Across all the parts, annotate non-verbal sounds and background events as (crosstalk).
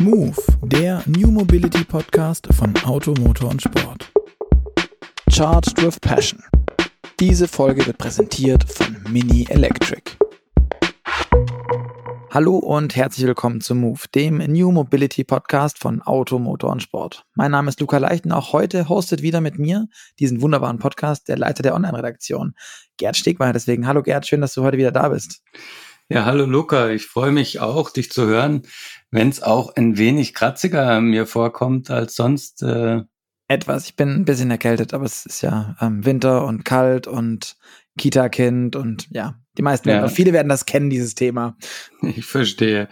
Move, der New Mobility Podcast von Auto, Motor und Sport. Charged with Passion. Diese Folge wird präsentiert von Mini Electric. Hallo und herzlich willkommen zu Move, dem New Mobility Podcast von Auto, Motor und Sport. Mein Name ist Luca Leichten. Auch heute hostet wieder mit mir diesen wunderbaren Podcast der Leiter der Online-Redaktion, Gerd Stegmeier. Deswegen, hallo Gerd, schön, dass du heute wieder da bist. Ja, hallo Luca, ich freue mich auch, dich zu hören, wenn es auch ein wenig kratziger mir vorkommt als sonst. Äh Etwas, ich bin ein bisschen erkältet, aber es ist ja ähm, Winter und kalt und Kita-Kind und ja, die meisten werden, ja. viele werden das kennen, dieses Thema. Ich verstehe.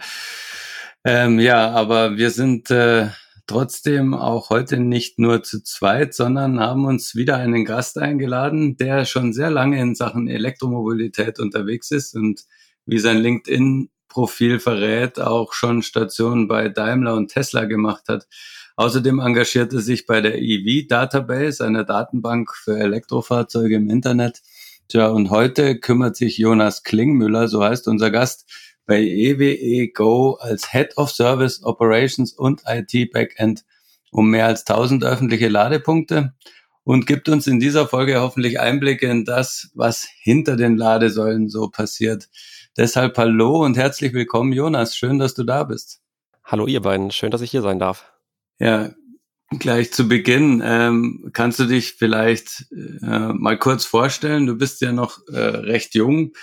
Ähm, ja, aber wir sind äh, trotzdem auch heute nicht nur zu zweit, sondern haben uns wieder einen Gast eingeladen, der schon sehr lange in Sachen Elektromobilität unterwegs ist und wie sein LinkedIn-Profil verrät, auch schon Stationen bei Daimler und Tesla gemacht hat. Außerdem engagiert er sich bei der EV Database, einer Datenbank für Elektrofahrzeuge im Internet. Tja, und heute kümmert sich Jonas Klingmüller, so heißt unser Gast, bei EWE Go als Head of Service Operations und IT Backend um mehr als 1000 öffentliche Ladepunkte und gibt uns in dieser Folge hoffentlich Einblicke in das, was hinter den Ladesäulen so passiert. Deshalb hallo und herzlich willkommen, Jonas. Schön, dass du da bist. Hallo, ihr beiden. Schön, dass ich hier sein darf. Ja, gleich zu Beginn. Ähm, kannst du dich vielleicht äh, mal kurz vorstellen? Du bist ja noch äh, recht jung.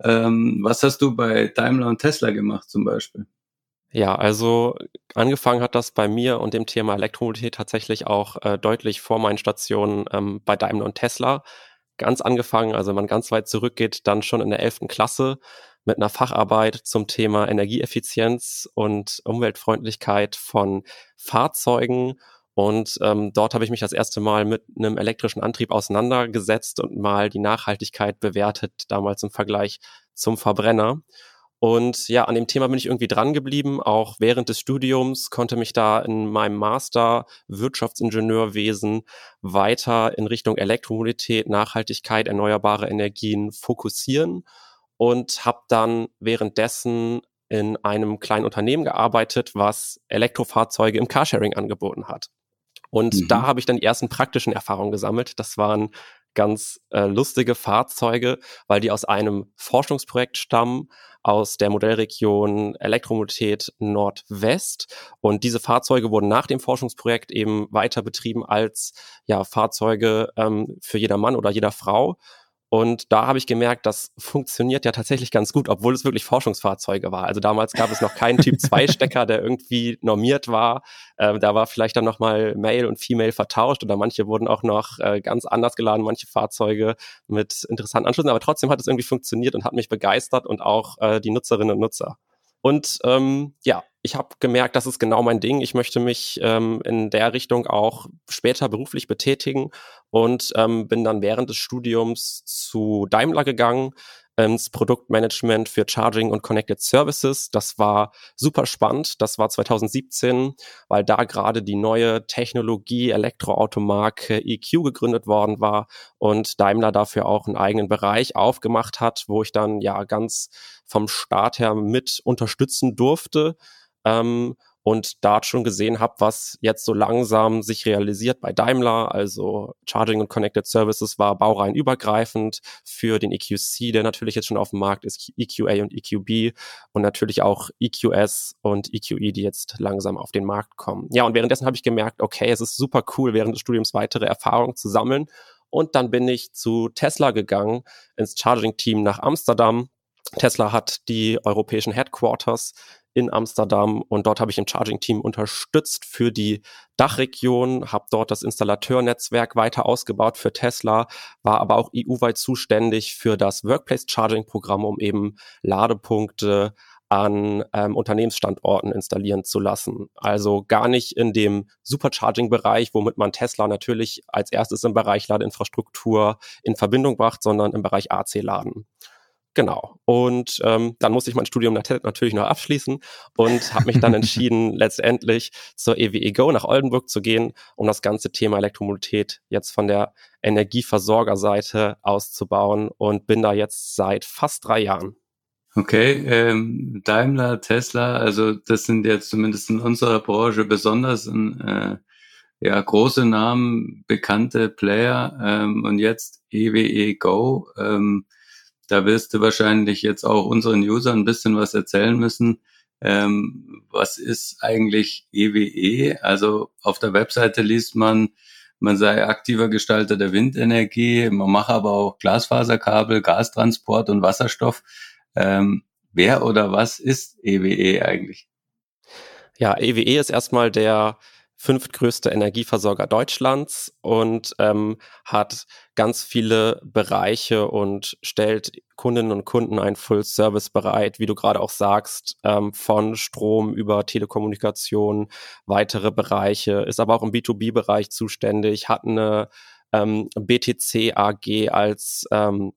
Ähm, was hast du bei Daimler und Tesla gemacht zum Beispiel? Ja, also angefangen hat das bei mir und dem Thema Elektromobilität tatsächlich auch äh, deutlich vor meinen Stationen ähm, bei Daimler und Tesla. Ganz angefangen, also wenn man ganz weit zurückgeht, dann schon in der elften Klasse mit einer Facharbeit zum Thema Energieeffizienz und Umweltfreundlichkeit von Fahrzeugen. Und ähm, dort habe ich mich das erste Mal mit einem elektrischen Antrieb auseinandergesetzt und mal die Nachhaltigkeit bewertet, damals im Vergleich zum Verbrenner. Und ja, an dem Thema bin ich irgendwie dran geblieben, auch während des Studiums, konnte mich da in meinem Master Wirtschaftsingenieurwesen weiter in Richtung Elektromobilität, Nachhaltigkeit, erneuerbare Energien fokussieren und habe dann währenddessen in einem kleinen Unternehmen gearbeitet, was Elektrofahrzeuge im Carsharing angeboten hat. Und mhm. da habe ich dann die ersten praktischen Erfahrungen gesammelt. Das waren ganz äh, lustige Fahrzeuge, weil die aus einem Forschungsprojekt stammen, aus der Modellregion Elektromobilität Nordwest. Und diese Fahrzeuge wurden nach dem Forschungsprojekt eben weiter betrieben als ja, Fahrzeuge ähm, für jeder Mann oder jeder Frau. Und da habe ich gemerkt, das funktioniert ja tatsächlich ganz gut, obwohl es wirklich Forschungsfahrzeuge war. Also damals gab es noch keinen Typ 2 Stecker, der irgendwie normiert war. Äh, da war vielleicht dann nochmal Male und Female vertauscht oder manche wurden auch noch äh, ganz anders geladen, manche Fahrzeuge mit interessanten Anschlüssen. Aber trotzdem hat es irgendwie funktioniert und hat mich begeistert und auch äh, die Nutzerinnen und Nutzer. Und ähm, ja, ich habe gemerkt, das ist genau mein Ding. Ich möchte mich ähm, in der Richtung auch später beruflich betätigen und ähm, bin dann während des Studiums zu Daimler gegangen ins Produktmanagement für Charging und Connected Services. Das war super spannend. Das war 2017, weil da gerade die neue Technologie Elektroautomarke EQ gegründet worden war und Daimler dafür auch einen eigenen Bereich aufgemacht hat, wo ich dann ja ganz vom Start her mit unterstützen durfte. Ähm, und da schon gesehen habe, was jetzt so langsam sich realisiert bei Daimler. Also Charging und Connected Services war baurein übergreifend für den EQC, der natürlich jetzt schon auf dem Markt ist, EQA und EQB und natürlich auch EQS und EQE, die jetzt langsam auf den Markt kommen. Ja, und währenddessen habe ich gemerkt, okay, es ist super cool, während des Studiums weitere Erfahrungen zu sammeln. Und dann bin ich zu Tesla gegangen, ins Charging-Team nach Amsterdam. Tesla hat die europäischen Headquarters in Amsterdam und dort habe ich im Charging-Team unterstützt für die Dachregion, habe dort das Installateurnetzwerk weiter ausgebaut für Tesla, war aber auch EU-weit zuständig für das Workplace-Charging-Programm, um eben Ladepunkte an ähm, Unternehmensstandorten installieren zu lassen. Also gar nicht in dem Supercharging-Bereich, womit man Tesla natürlich als erstes im Bereich Ladeinfrastruktur in Verbindung bracht, sondern im Bereich AC-Laden. Genau. Und ähm, dann musste ich mein Studium natürlich noch abschließen und habe mich dann (laughs) entschieden, letztendlich zur EWE Go nach Oldenburg zu gehen, um das ganze Thema Elektromobilität jetzt von der Energieversorgerseite auszubauen und bin da jetzt seit fast drei Jahren. Okay, ähm, Daimler, Tesla, also das sind jetzt zumindest in unserer Branche besonders ein, äh, ja, große Namen, bekannte Player ähm, und jetzt EWE e Go. Ähm, da wirst du wahrscheinlich jetzt auch unseren Usern ein bisschen was erzählen müssen. Ähm, was ist eigentlich EWE? E? Also auf der Webseite liest man, man sei aktiver Gestalter der Windenergie, man mache aber auch Glasfaserkabel, Gastransport und Wasserstoff. Ähm, wer oder was ist EWE e eigentlich? Ja, EWE e ist erstmal der fünftgrößte Energieversorger Deutschlands und ähm, hat ganz viele Bereiche und stellt Kundinnen und Kunden ein Full-Service bereit, wie du gerade auch sagst, ähm, von Strom über Telekommunikation, weitere Bereiche, ist aber auch im B2B-Bereich zuständig, hat eine ähm, BTC AG als ähm,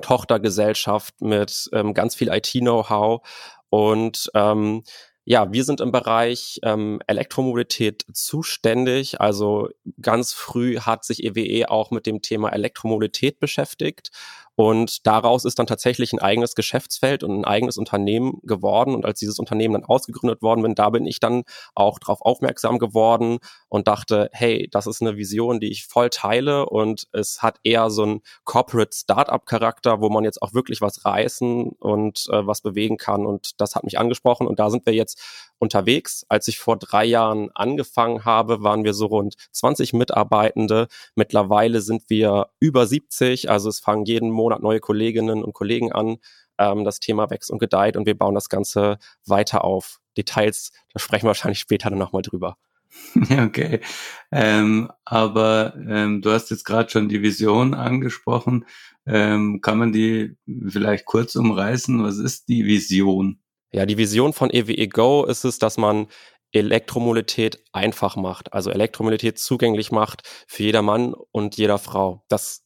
Tochtergesellschaft mit ähm, ganz viel IT-Know-how und ähm, ja, wir sind im Bereich ähm, Elektromobilität zuständig. Also ganz früh hat sich EWE e auch mit dem Thema Elektromobilität beschäftigt und daraus ist dann tatsächlich ein eigenes Geschäftsfeld und ein eigenes Unternehmen geworden. Und als dieses Unternehmen dann ausgegründet worden bin, da bin ich dann auch darauf aufmerksam geworden und dachte, hey, das ist eine Vision, die ich voll teile. Und es hat eher so einen Corporate Startup-Charakter, wo man jetzt auch wirklich was reißen und äh, was bewegen kann. Und das hat mich angesprochen. Und da sind wir jetzt unterwegs. Als ich vor drei Jahren angefangen habe, waren wir so rund 20 Mitarbeitende. Mittlerweile sind wir über 70. Also es fangen jeden Monat neue Kolleginnen und Kollegen an. Ähm, das Thema wächst und gedeiht und wir bauen das Ganze weiter auf. Details, da sprechen wir wahrscheinlich später dann nochmal drüber. (laughs) Okay, ähm, aber ähm, du hast jetzt gerade schon die Vision angesprochen. Ähm, kann man die vielleicht kurz umreißen? Was ist die Vision? Ja, die Vision von EWE e Go ist es, dass man Elektromobilität einfach macht, also Elektromobilität zugänglich macht für jeder Mann und jeder Frau. Das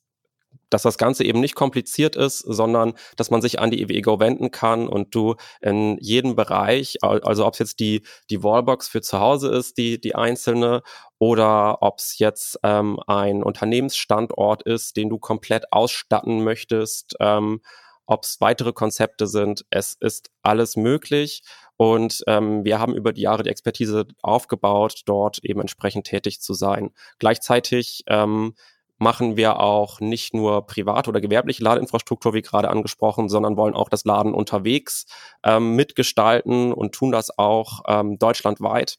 dass das Ganze eben nicht kompliziert ist, sondern dass man sich an die EWE e Go wenden kann und du in jedem Bereich, also ob es jetzt die, die Wallbox für zu Hause ist, die, die einzelne, oder ob es jetzt ähm, ein Unternehmensstandort ist, den du komplett ausstatten möchtest, ähm, ob es weitere Konzepte sind. Es ist alles möglich und ähm, wir haben über die Jahre die Expertise aufgebaut, dort eben entsprechend tätig zu sein. Gleichzeitig ähm, machen wir auch nicht nur private oder gewerbliche Ladeinfrastruktur, wie gerade angesprochen, sondern wollen auch das Laden unterwegs ähm, mitgestalten und tun das auch ähm, deutschlandweit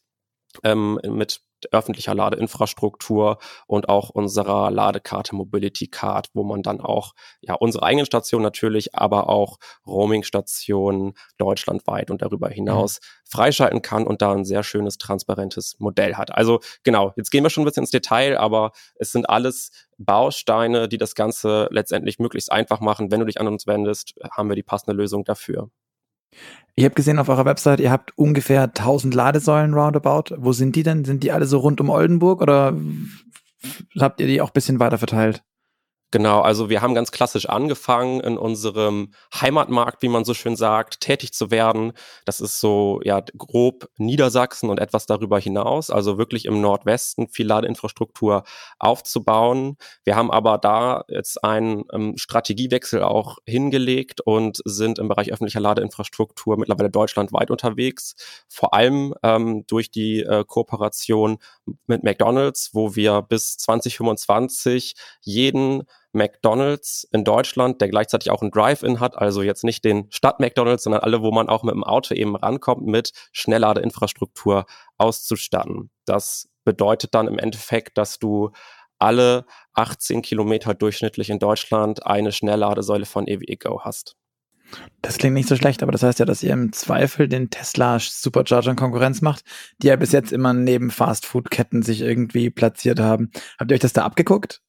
ähm, mit öffentlicher Ladeinfrastruktur und auch unserer Ladekarte Mobility Card, wo man dann auch ja unsere eigenen Stationen natürlich, aber auch Roaming-Stationen deutschlandweit und darüber hinaus mhm. freischalten kann und da ein sehr schönes, transparentes Modell hat. Also genau, jetzt gehen wir schon ein bisschen ins Detail, aber es sind alles Bausteine, die das Ganze letztendlich möglichst einfach machen. Wenn du dich an uns wendest, haben wir die passende Lösung dafür. Ich habe gesehen auf eurer Website, ihr habt ungefähr 1000 Ladesäulen roundabout. Wo sind die denn? Sind die alle so rund um Oldenburg oder habt ihr die auch bisschen weiter verteilt? Genau, also wir haben ganz klassisch angefangen, in unserem Heimatmarkt, wie man so schön sagt, tätig zu werden. Das ist so ja grob Niedersachsen und etwas darüber hinaus, also wirklich im Nordwesten viel Ladeinfrastruktur aufzubauen. Wir haben aber da jetzt einen ähm, Strategiewechsel auch hingelegt und sind im Bereich öffentlicher Ladeinfrastruktur mittlerweile deutschlandweit unterwegs, vor allem ähm, durch die äh, Kooperation mit McDonald's, wo wir bis 2025 jeden McDonald's in Deutschland, der gleichzeitig auch ein Drive-In hat, also jetzt nicht den Stadt-McDonald's, sondern alle, wo man auch mit dem Auto eben rankommt, mit Schnellladeinfrastruktur auszustatten. Das bedeutet dann im Endeffekt, dass du alle 18 Kilometer durchschnittlich in Deutschland eine Schnellladesäule von EWE Go hast. Das klingt nicht so schlecht, aber das heißt ja, dass ihr im Zweifel den Tesla Supercharger Konkurrenz macht, die ja bis jetzt immer neben Fastfood-Ketten sich irgendwie platziert haben. Habt ihr euch das da abgeguckt?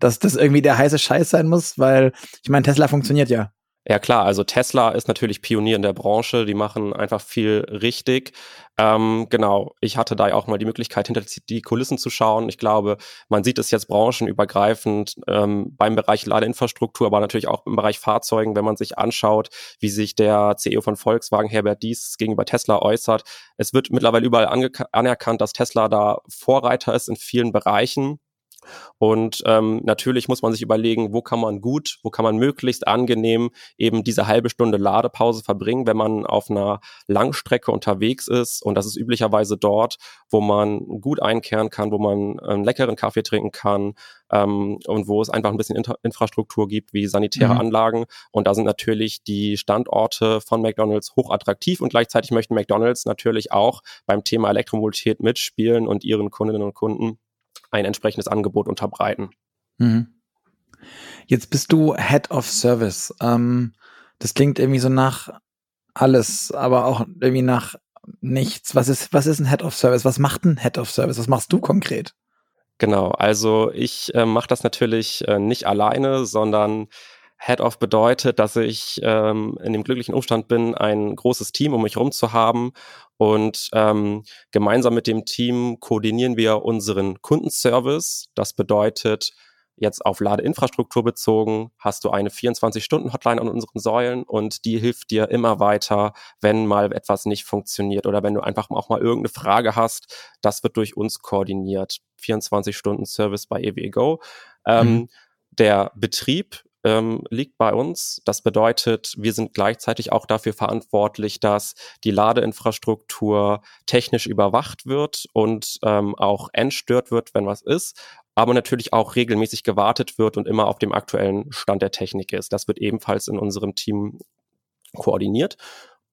Dass das irgendwie der heiße Scheiß sein muss, weil ich meine, Tesla funktioniert ja. Ja klar, also Tesla ist natürlich Pionier in der Branche, die machen einfach viel richtig. Ähm, genau, ich hatte da auch mal die Möglichkeit, hinter die Kulissen zu schauen. Ich glaube, man sieht es jetzt branchenübergreifend ähm, beim Bereich Ladeinfrastruktur, aber natürlich auch im Bereich Fahrzeugen, wenn man sich anschaut, wie sich der CEO von Volkswagen, Herbert Dies, gegenüber Tesla äußert. Es wird mittlerweile überall anerkannt, dass Tesla da Vorreiter ist in vielen Bereichen Und ähm, natürlich muss man sich überlegen, wo kann man gut, wo kann man möglichst angenehm eben diese halbe Stunde Ladepause verbringen, wenn man auf einer Langstrecke unterwegs ist. Und das ist üblicherweise dort, wo man gut einkehren kann, wo man einen leckeren Kaffee trinken kann ähm, und wo es einfach ein bisschen Inter Infrastruktur gibt, wie sanitäre mhm. Anlagen. Und da sind natürlich die Standorte von McDonald's hochattraktiv und gleichzeitig möchten McDonald's natürlich auch beim Thema Elektromobilität mitspielen und ihren Kundinnen und Kunden ein entsprechendes Angebot unterbreiten. Mhm. Jetzt bist du Head of Service. Ähm, das klingt irgendwie so nach alles, aber auch irgendwie nach nichts. Was ist, was ist ein Head of Service? Was macht ein Head of Service? Was machst du konkret? Genau, also ich äh, mache das natürlich äh, nicht alleine, sondern Head-Off bedeutet, dass ich ähm, in dem glücklichen Umstand bin, ein großes Team um mich herum zu haben. Und ähm, gemeinsam mit dem Team koordinieren wir unseren Kundenservice. Das bedeutet, jetzt auf Ladeinfrastruktur bezogen, hast du eine 24-Stunden-Hotline an unseren Säulen und die hilft dir immer weiter, wenn mal etwas nicht funktioniert oder wenn du einfach auch mal irgendeine Frage hast. Das wird durch uns koordiniert. 24-Stunden-Service bei EWGO. Ähm, mhm. Der Betrieb ähm, liegt bei uns. Das bedeutet, wir sind gleichzeitig auch dafür verantwortlich, dass die Ladeinfrastruktur technisch überwacht wird und ähm, auch entstört wird, wenn was ist aber natürlich auch regelmäßig gewartet wird und immer auf dem aktuellen Stand der Technik ist. Das wird ebenfalls in unserem Team koordiniert.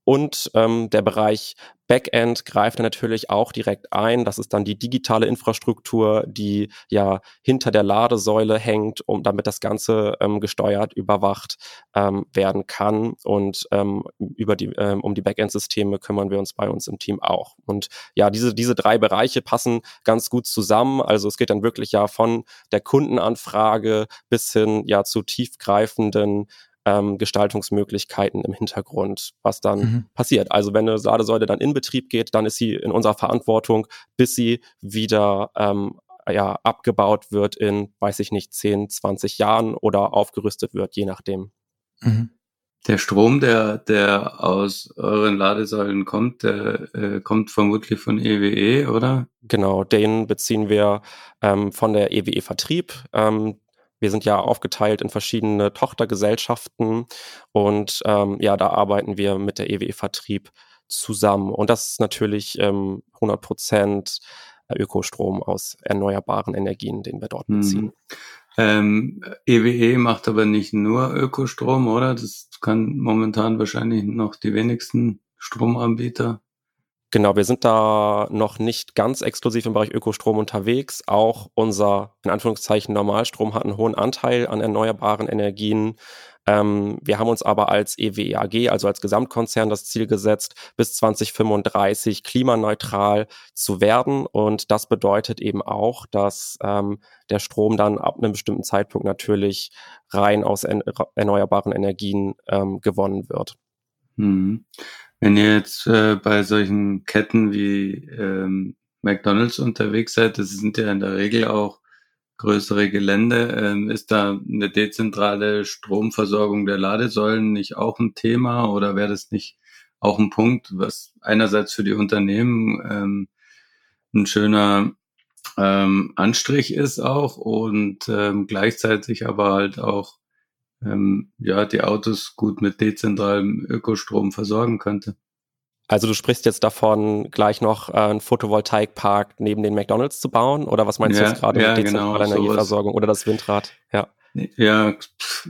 Und ähm, der Bereich Backend greift natürlich auch direkt ein. Das ist dann die digitale Infrastruktur, die ja hinter der Ladesäule hängt, um damit das Ganze ähm, gesteuert, überwacht ähm, werden kann. Und ähm, über die, ähm, um die Backend-Systeme kümmern wir uns bei uns im Team auch. Und ja, diese, diese drei Bereiche passen ganz gut zusammen. Also es geht dann wirklich ja von der Kundenanfrage bis hin ja zu tiefgreifenden ähm, Gestaltungsmöglichkeiten im Hintergrund, was dann mhm. passiert. Also wenn eine Ladesäule dann in Betrieb geht, dann ist sie in unserer Verantwortung, bis sie wieder ähm, ja, abgebaut wird in, weiß ich nicht, 10, 20 Jahren oder aufgerüstet wird, je nachdem. Mhm. Der Strom, der, der aus euren Ladesäulen kommt, der äh, kommt vermutlich von EWE, e, oder? Genau, den beziehen wir ähm, von der EWE Vertrieb. Ähm, wir sind ja aufgeteilt in verschiedene Tochtergesellschaften und ähm, ja, da arbeiten wir mit der EWE Vertrieb zusammen. Und das ist natürlich ähm, 100 Prozent Ökostrom aus erneuerbaren Energien, den wir dort beziehen. Mhm. Ähm, EWE e macht aber nicht nur Ökostrom, oder? Das kann momentan wahrscheinlich noch die wenigsten Stromanbieter. Genau, wir sind da noch nicht ganz exklusiv im Bereich Ökostrom unterwegs. Auch unser, in Anführungszeichen, Normalstrom hat einen hohen Anteil an erneuerbaren Energien. Ähm, wir haben uns aber als EWAG, also als Gesamtkonzern, das Ziel gesetzt, bis 2035 klimaneutral zu werden. Und das bedeutet eben auch, dass ähm, der Strom dann ab einem bestimmten Zeitpunkt natürlich rein aus erneuerbaren Energien ähm, gewonnen wird. Hm. Wenn ihr jetzt äh, bei solchen Ketten wie ähm, McDonald's unterwegs seid, das sind ja in der Regel auch größere Gelände, ähm, ist da eine dezentrale Stromversorgung der Ladesäulen nicht auch ein Thema oder wäre das nicht auch ein Punkt, was einerseits für die Unternehmen ähm, ein schöner ähm, Anstrich ist auch und ähm, gleichzeitig aber halt auch ähm, ja, die Autos gut mit dezentralem Ökostrom versorgen könnte. Also du sprichst jetzt davon, gleich noch äh, einen Photovoltaikpark neben den McDonalds zu bauen? Oder was meinst ja, du jetzt gerade ja, mit dezentraler genau, Energieversorgung oder das Windrad? Ja. Ja,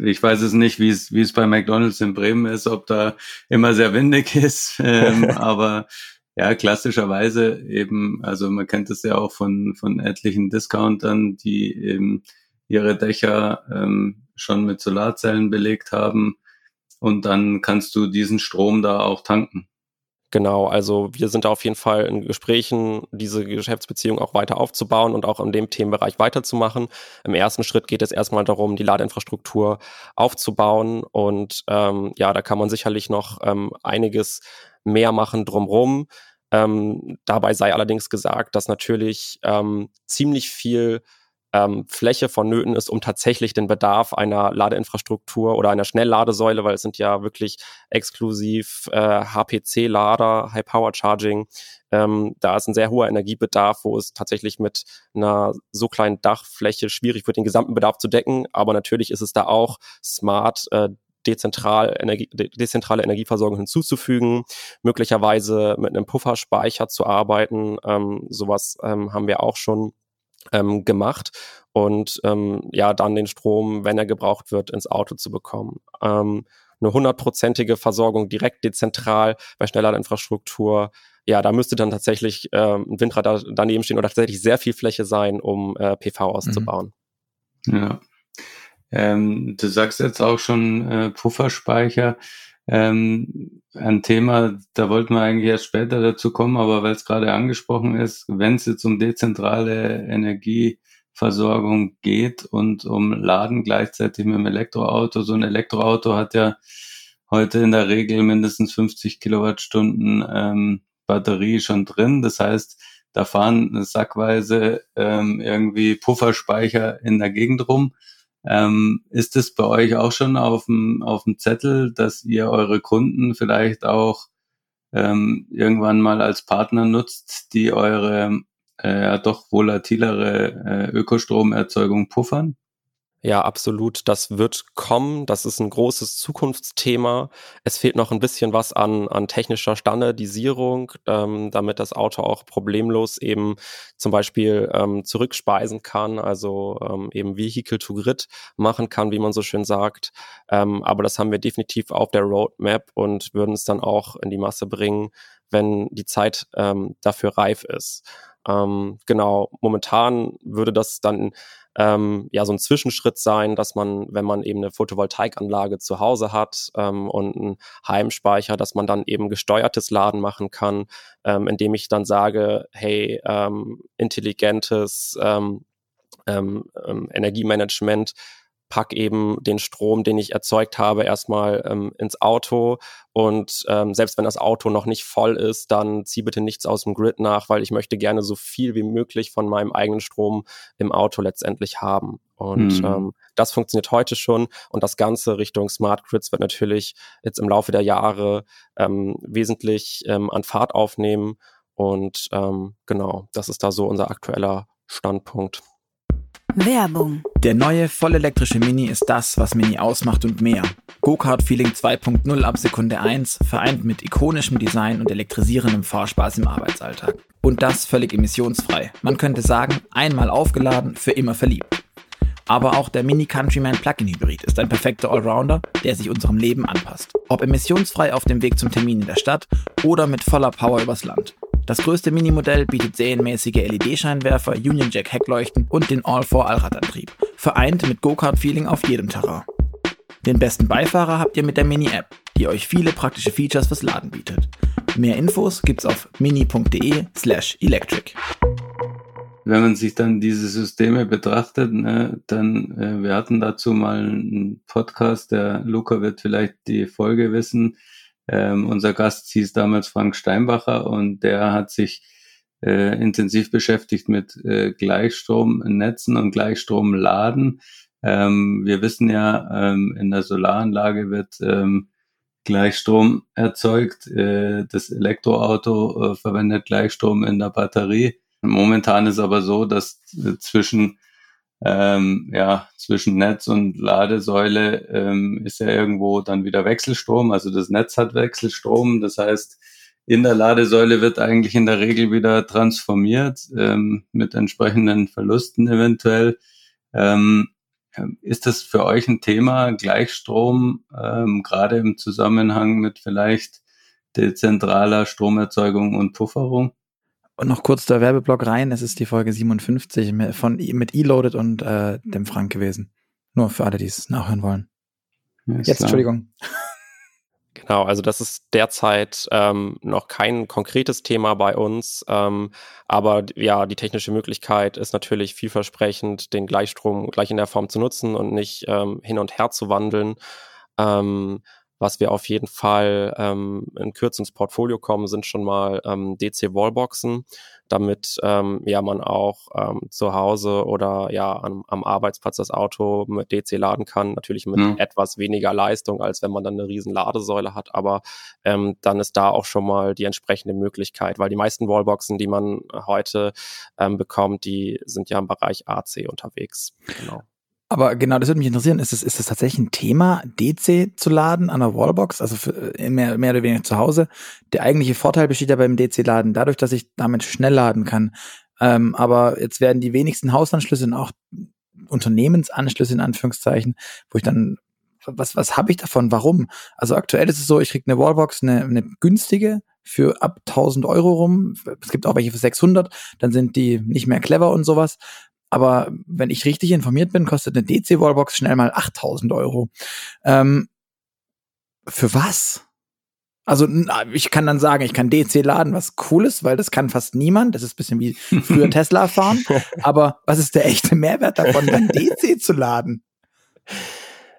ich weiß es nicht, wie es, wie es bei McDonalds in Bremen ist, ob da immer sehr windig ist, (laughs) ähm, (laughs) aber ja, klassischerweise eben, also man kennt es ja auch von, von etlichen Discountern, die eben ihre Dächer ähm, schon mit Solarzellen belegt haben. Und dann kannst du diesen Strom da auch tanken. Genau, also wir sind da auf jeden Fall in Gesprächen, diese Geschäftsbeziehung auch weiter aufzubauen und auch in dem Themenbereich weiterzumachen. Im ersten Schritt geht es erstmal darum, die Ladeinfrastruktur aufzubauen und ähm, ja, da kann man sicherlich noch ähm, einiges mehr machen drumrum. Ähm, dabei sei allerdings gesagt, dass natürlich ähm, ziemlich viel ähm, Fläche vonnöten ist, um tatsächlich den Bedarf einer Ladeinfrastruktur oder einer Schnellladesäule, weil es sind ja wirklich exklusiv äh, HPC-Lader, High Power Charging. Ähm, da ist ein sehr hoher Energiebedarf, wo es tatsächlich mit einer so kleinen Dachfläche schwierig wird, den gesamten Bedarf zu decken. Aber natürlich ist es da auch smart, äh, dezentral Energie, dezentrale Energieversorgung hinzuzufügen, möglicherweise mit einem Pufferspeicher zu arbeiten. Ähm, sowas ähm, haben wir auch schon ähm, gemacht und ähm, ja, dann den Strom, wenn er gebraucht wird, ins Auto zu bekommen. Ähm, eine hundertprozentige Versorgung direkt dezentral bei schneller Infrastruktur. Ja, da müsste dann tatsächlich ähm, ein Windrad da, daneben stehen oder tatsächlich sehr viel Fläche sein, um äh, PV auszubauen. Ja. Ähm, du sagst jetzt auch schon äh, Pufferspeicher. Ähm, ein Thema, da wollten wir eigentlich erst später dazu kommen, aber weil es gerade angesprochen ist, wenn es jetzt um dezentrale Energieversorgung geht und um Laden gleichzeitig mit dem Elektroauto, so ein Elektroauto hat ja heute in der Regel mindestens 50 Kilowattstunden ähm, Batterie schon drin. Das heißt, da fahren sackweise ähm, irgendwie Pufferspeicher in der Gegend rum. Ähm, ist es bei euch auch schon auf dem, auf dem Zettel, dass ihr eure Kunden vielleicht auch ähm, irgendwann mal als Partner nutzt, die eure äh, doch volatilere äh, Ökostromerzeugung puffern? Ja, absolut. Das wird kommen. Das ist ein großes Zukunftsthema. Es fehlt noch ein bisschen was an, an technischer Standardisierung, ähm, damit das Auto auch problemlos eben zum Beispiel ähm, zurückspeisen kann, also ähm, eben Vehicle to Grid machen kann, wie man so schön sagt. Ähm, aber das haben wir definitiv auf der Roadmap und würden es dann auch in die Masse bringen, wenn die Zeit ähm, dafür reif ist. Ähm, genau, momentan würde das dann ähm, ja so ein Zwischenschritt sein, dass man, wenn man eben eine Photovoltaikanlage zu Hause hat ähm, und einen Heimspeicher, dass man dann eben gesteuertes Laden machen kann, ähm, indem ich dann sage, hey, ähm, intelligentes ähm, Energiemanagement pack eben den Strom, den ich erzeugt habe, erstmal ähm, ins Auto und ähm, selbst wenn das Auto noch nicht voll ist, dann zieh bitte nichts aus dem Grid nach, weil ich möchte gerne so viel wie möglich von meinem eigenen Strom im Auto letztendlich haben. Und mhm. ähm, das funktioniert heute schon und das Ganze Richtung Smart Grids wird natürlich jetzt im Laufe der Jahre ähm, wesentlich ähm, an Fahrt aufnehmen und ähm, genau, das ist da so unser aktueller Standpunkt. Werbung. Der neue vollelektrische Mini ist das, was Mini ausmacht und mehr. Go-Kart-Feeling 2.0 ab Sekunde 1, vereint mit ikonischem Design und elektrisierendem Fahrspaß im Arbeitsalltag. Und das völlig emissionsfrei. Man könnte sagen, einmal aufgeladen, für immer verliebt. Aber auch der Mini Countryman Plug-in Hybrid ist ein perfekter Allrounder, der sich unserem Leben anpasst. Ob emissionsfrei auf dem Weg zum Termin in der Stadt oder mit voller Power übers Land. Das größte Minimodell bietet serienmäßige LED-Scheinwerfer, Union Jack Heckleuchten und den All-4-Allradantrieb, vereint mit Go-Kart-Feeling auf jedem Terrain. Den besten Beifahrer habt ihr mit der Mini-App, die euch viele praktische Features fürs Laden bietet. Mehr Infos gibt's auf mini.de slash electric. Wenn man sich dann diese Systeme betrachtet, ne, dann, äh, wir hatten dazu mal einen Podcast, der Luca wird vielleicht die Folge wissen, ähm, unser Gast hieß damals Frank Steinbacher und der hat sich äh, intensiv beschäftigt mit äh, Gleichstromnetzen und Gleichstromladen. Ähm, wir wissen ja, ähm, in der Solaranlage wird ähm, Gleichstrom erzeugt. Äh, das Elektroauto äh, verwendet Gleichstrom in der Batterie. Momentan ist aber so, dass äh, zwischen ähm, ja, zwischen Netz und Ladesäule ähm, ist ja irgendwo dann wieder Wechselstrom. Also das Netz hat Wechselstrom. Das heißt, in der Ladesäule wird eigentlich in der Regel wieder transformiert ähm, mit entsprechenden Verlusten eventuell. Ähm, ist das für euch ein Thema, Gleichstrom, ähm, gerade im Zusammenhang mit vielleicht dezentraler Stromerzeugung und Pufferung? Und noch kurz der Werbeblock rein. Es ist die Folge 57 mit, von, mit E-Loaded und äh, dem Frank gewesen. Nur für alle, die es nachhören wollen. Ja, Jetzt, klar. Entschuldigung. Genau, also das ist derzeit ähm, noch kein konkretes Thema bei uns, ähm, aber ja, die technische Möglichkeit ist natürlich vielversprechend, den Gleichstrom gleich in der Form zu nutzen und nicht ähm, hin und her zu wandeln. Ähm, Was wir auf jeden Fall ähm, in Kürze ins Portfolio kommen, sind schon mal ähm, DC-Wallboxen, damit ähm, ja man auch ähm, zu Hause oder ja am, am Arbeitsplatz das Auto mit DC laden kann. Natürlich mit mhm. etwas weniger Leistung, als wenn man dann eine riesen Ladesäule hat, aber ähm, dann ist da auch schon mal die entsprechende Möglichkeit, weil die meisten Wallboxen, die man heute ähm, bekommt, die sind ja im Bereich AC unterwegs. Genau. Aber genau, das würde mich interessieren. Ist es, ist es tatsächlich ein Thema, DC zu laden an der Wallbox, also für, äh, mehr, mehr oder weniger zu Hause? Der eigentliche Vorteil besteht ja beim DC-Laden dadurch, dass ich damit schnell laden kann. Ähm, aber jetzt werden die wenigsten Hausanschlüsse und auch Unternehmensanschlüsse in Anführungszeichen, wo ich dann, was, was habe ich davon? Warum? Also aktuell ist es so, ich kriege eine Wallbox, eine, eine günstige, für ab 1000 Euro rum. Es gibt auch welche für 600, dann sind die nicht mehr clever und sowas. Aber wenn ich richtig informiert bin, kostet eine DC-Wallbox schnell mal 8000 Euro. Ähm, für was? Also ich kann dann sagen, ich kann DC laden, was cool ist, weil das kann fast niemand. Das ist ein bisschen wie früher (laughs) Tesla fahren. Aber was ist der echte Mehrwert davon, dann (laughs) DC zu laden?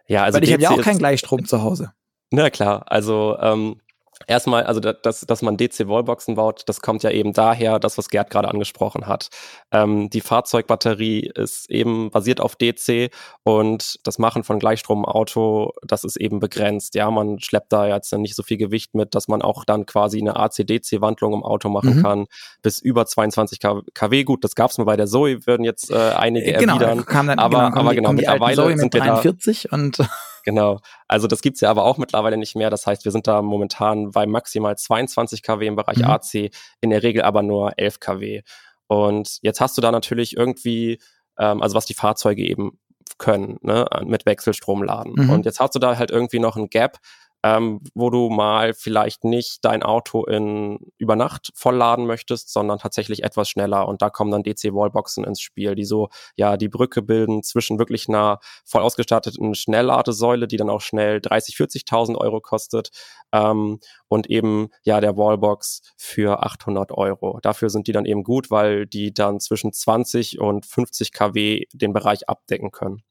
Ja, also weil ich habe ja auch keinen Gleichstrom zu Hause. Na klar, also ähm, Erstmal, also dass, dass man DC-Wallboxen baut, das kommt ja eben daher, das, was Gerd gerade angesprochen hat. Ähm, die Fahrzeugbatterie ist eben basiert auf DC und das Machen von Gleichstromauto, das ist eben begrenzt. Ja, man schleppt da jetzt nicht so viel Gewicht mit, dass man auch dann quasi eine AC-DC-Wandlung im Auto machen mhm. kann, bis über 22 kW. Gut, das gab es mal bei der Zoe, würden jetzt äh, einige genau, erwidern. Kam dann, aber, genau, aber genau, mittlerweile sind wir 43 da, und Genau. Also das gibt's ja aber auch mittlerweile nicht mehr. Das heißt, wir sind da momentan bei maximal 22 kW im Bereich mhm. AC, in der Regel aber nur 11 kW. Und jetzt hast du da natürlich irgendwie, ähm, also was die Fahrzeuge eben können, ne, mit Wechselstrom laden. Mhm. Und jetzt hast du da halt irgendwie noch ein Gap ähm, wo du mal vielleicht nicht dein Auto in über Nacht vollladen möchtest, sondern tatsächlich etwas schneller. Und da kommen dann DC-Wallboxen ins Spiel, die so ja die Brücke bilden zwischen wirklich einer voll ausgestatteten Schnellladesäule, die dann auch schnell 30, 40.000 Euro kostet, ähm, und eben ja der Wallbox für 800 Euro. Dafür sind die dann eben gut, weil die dann zwischen 20 und 50 kW den Bereich abdecken können.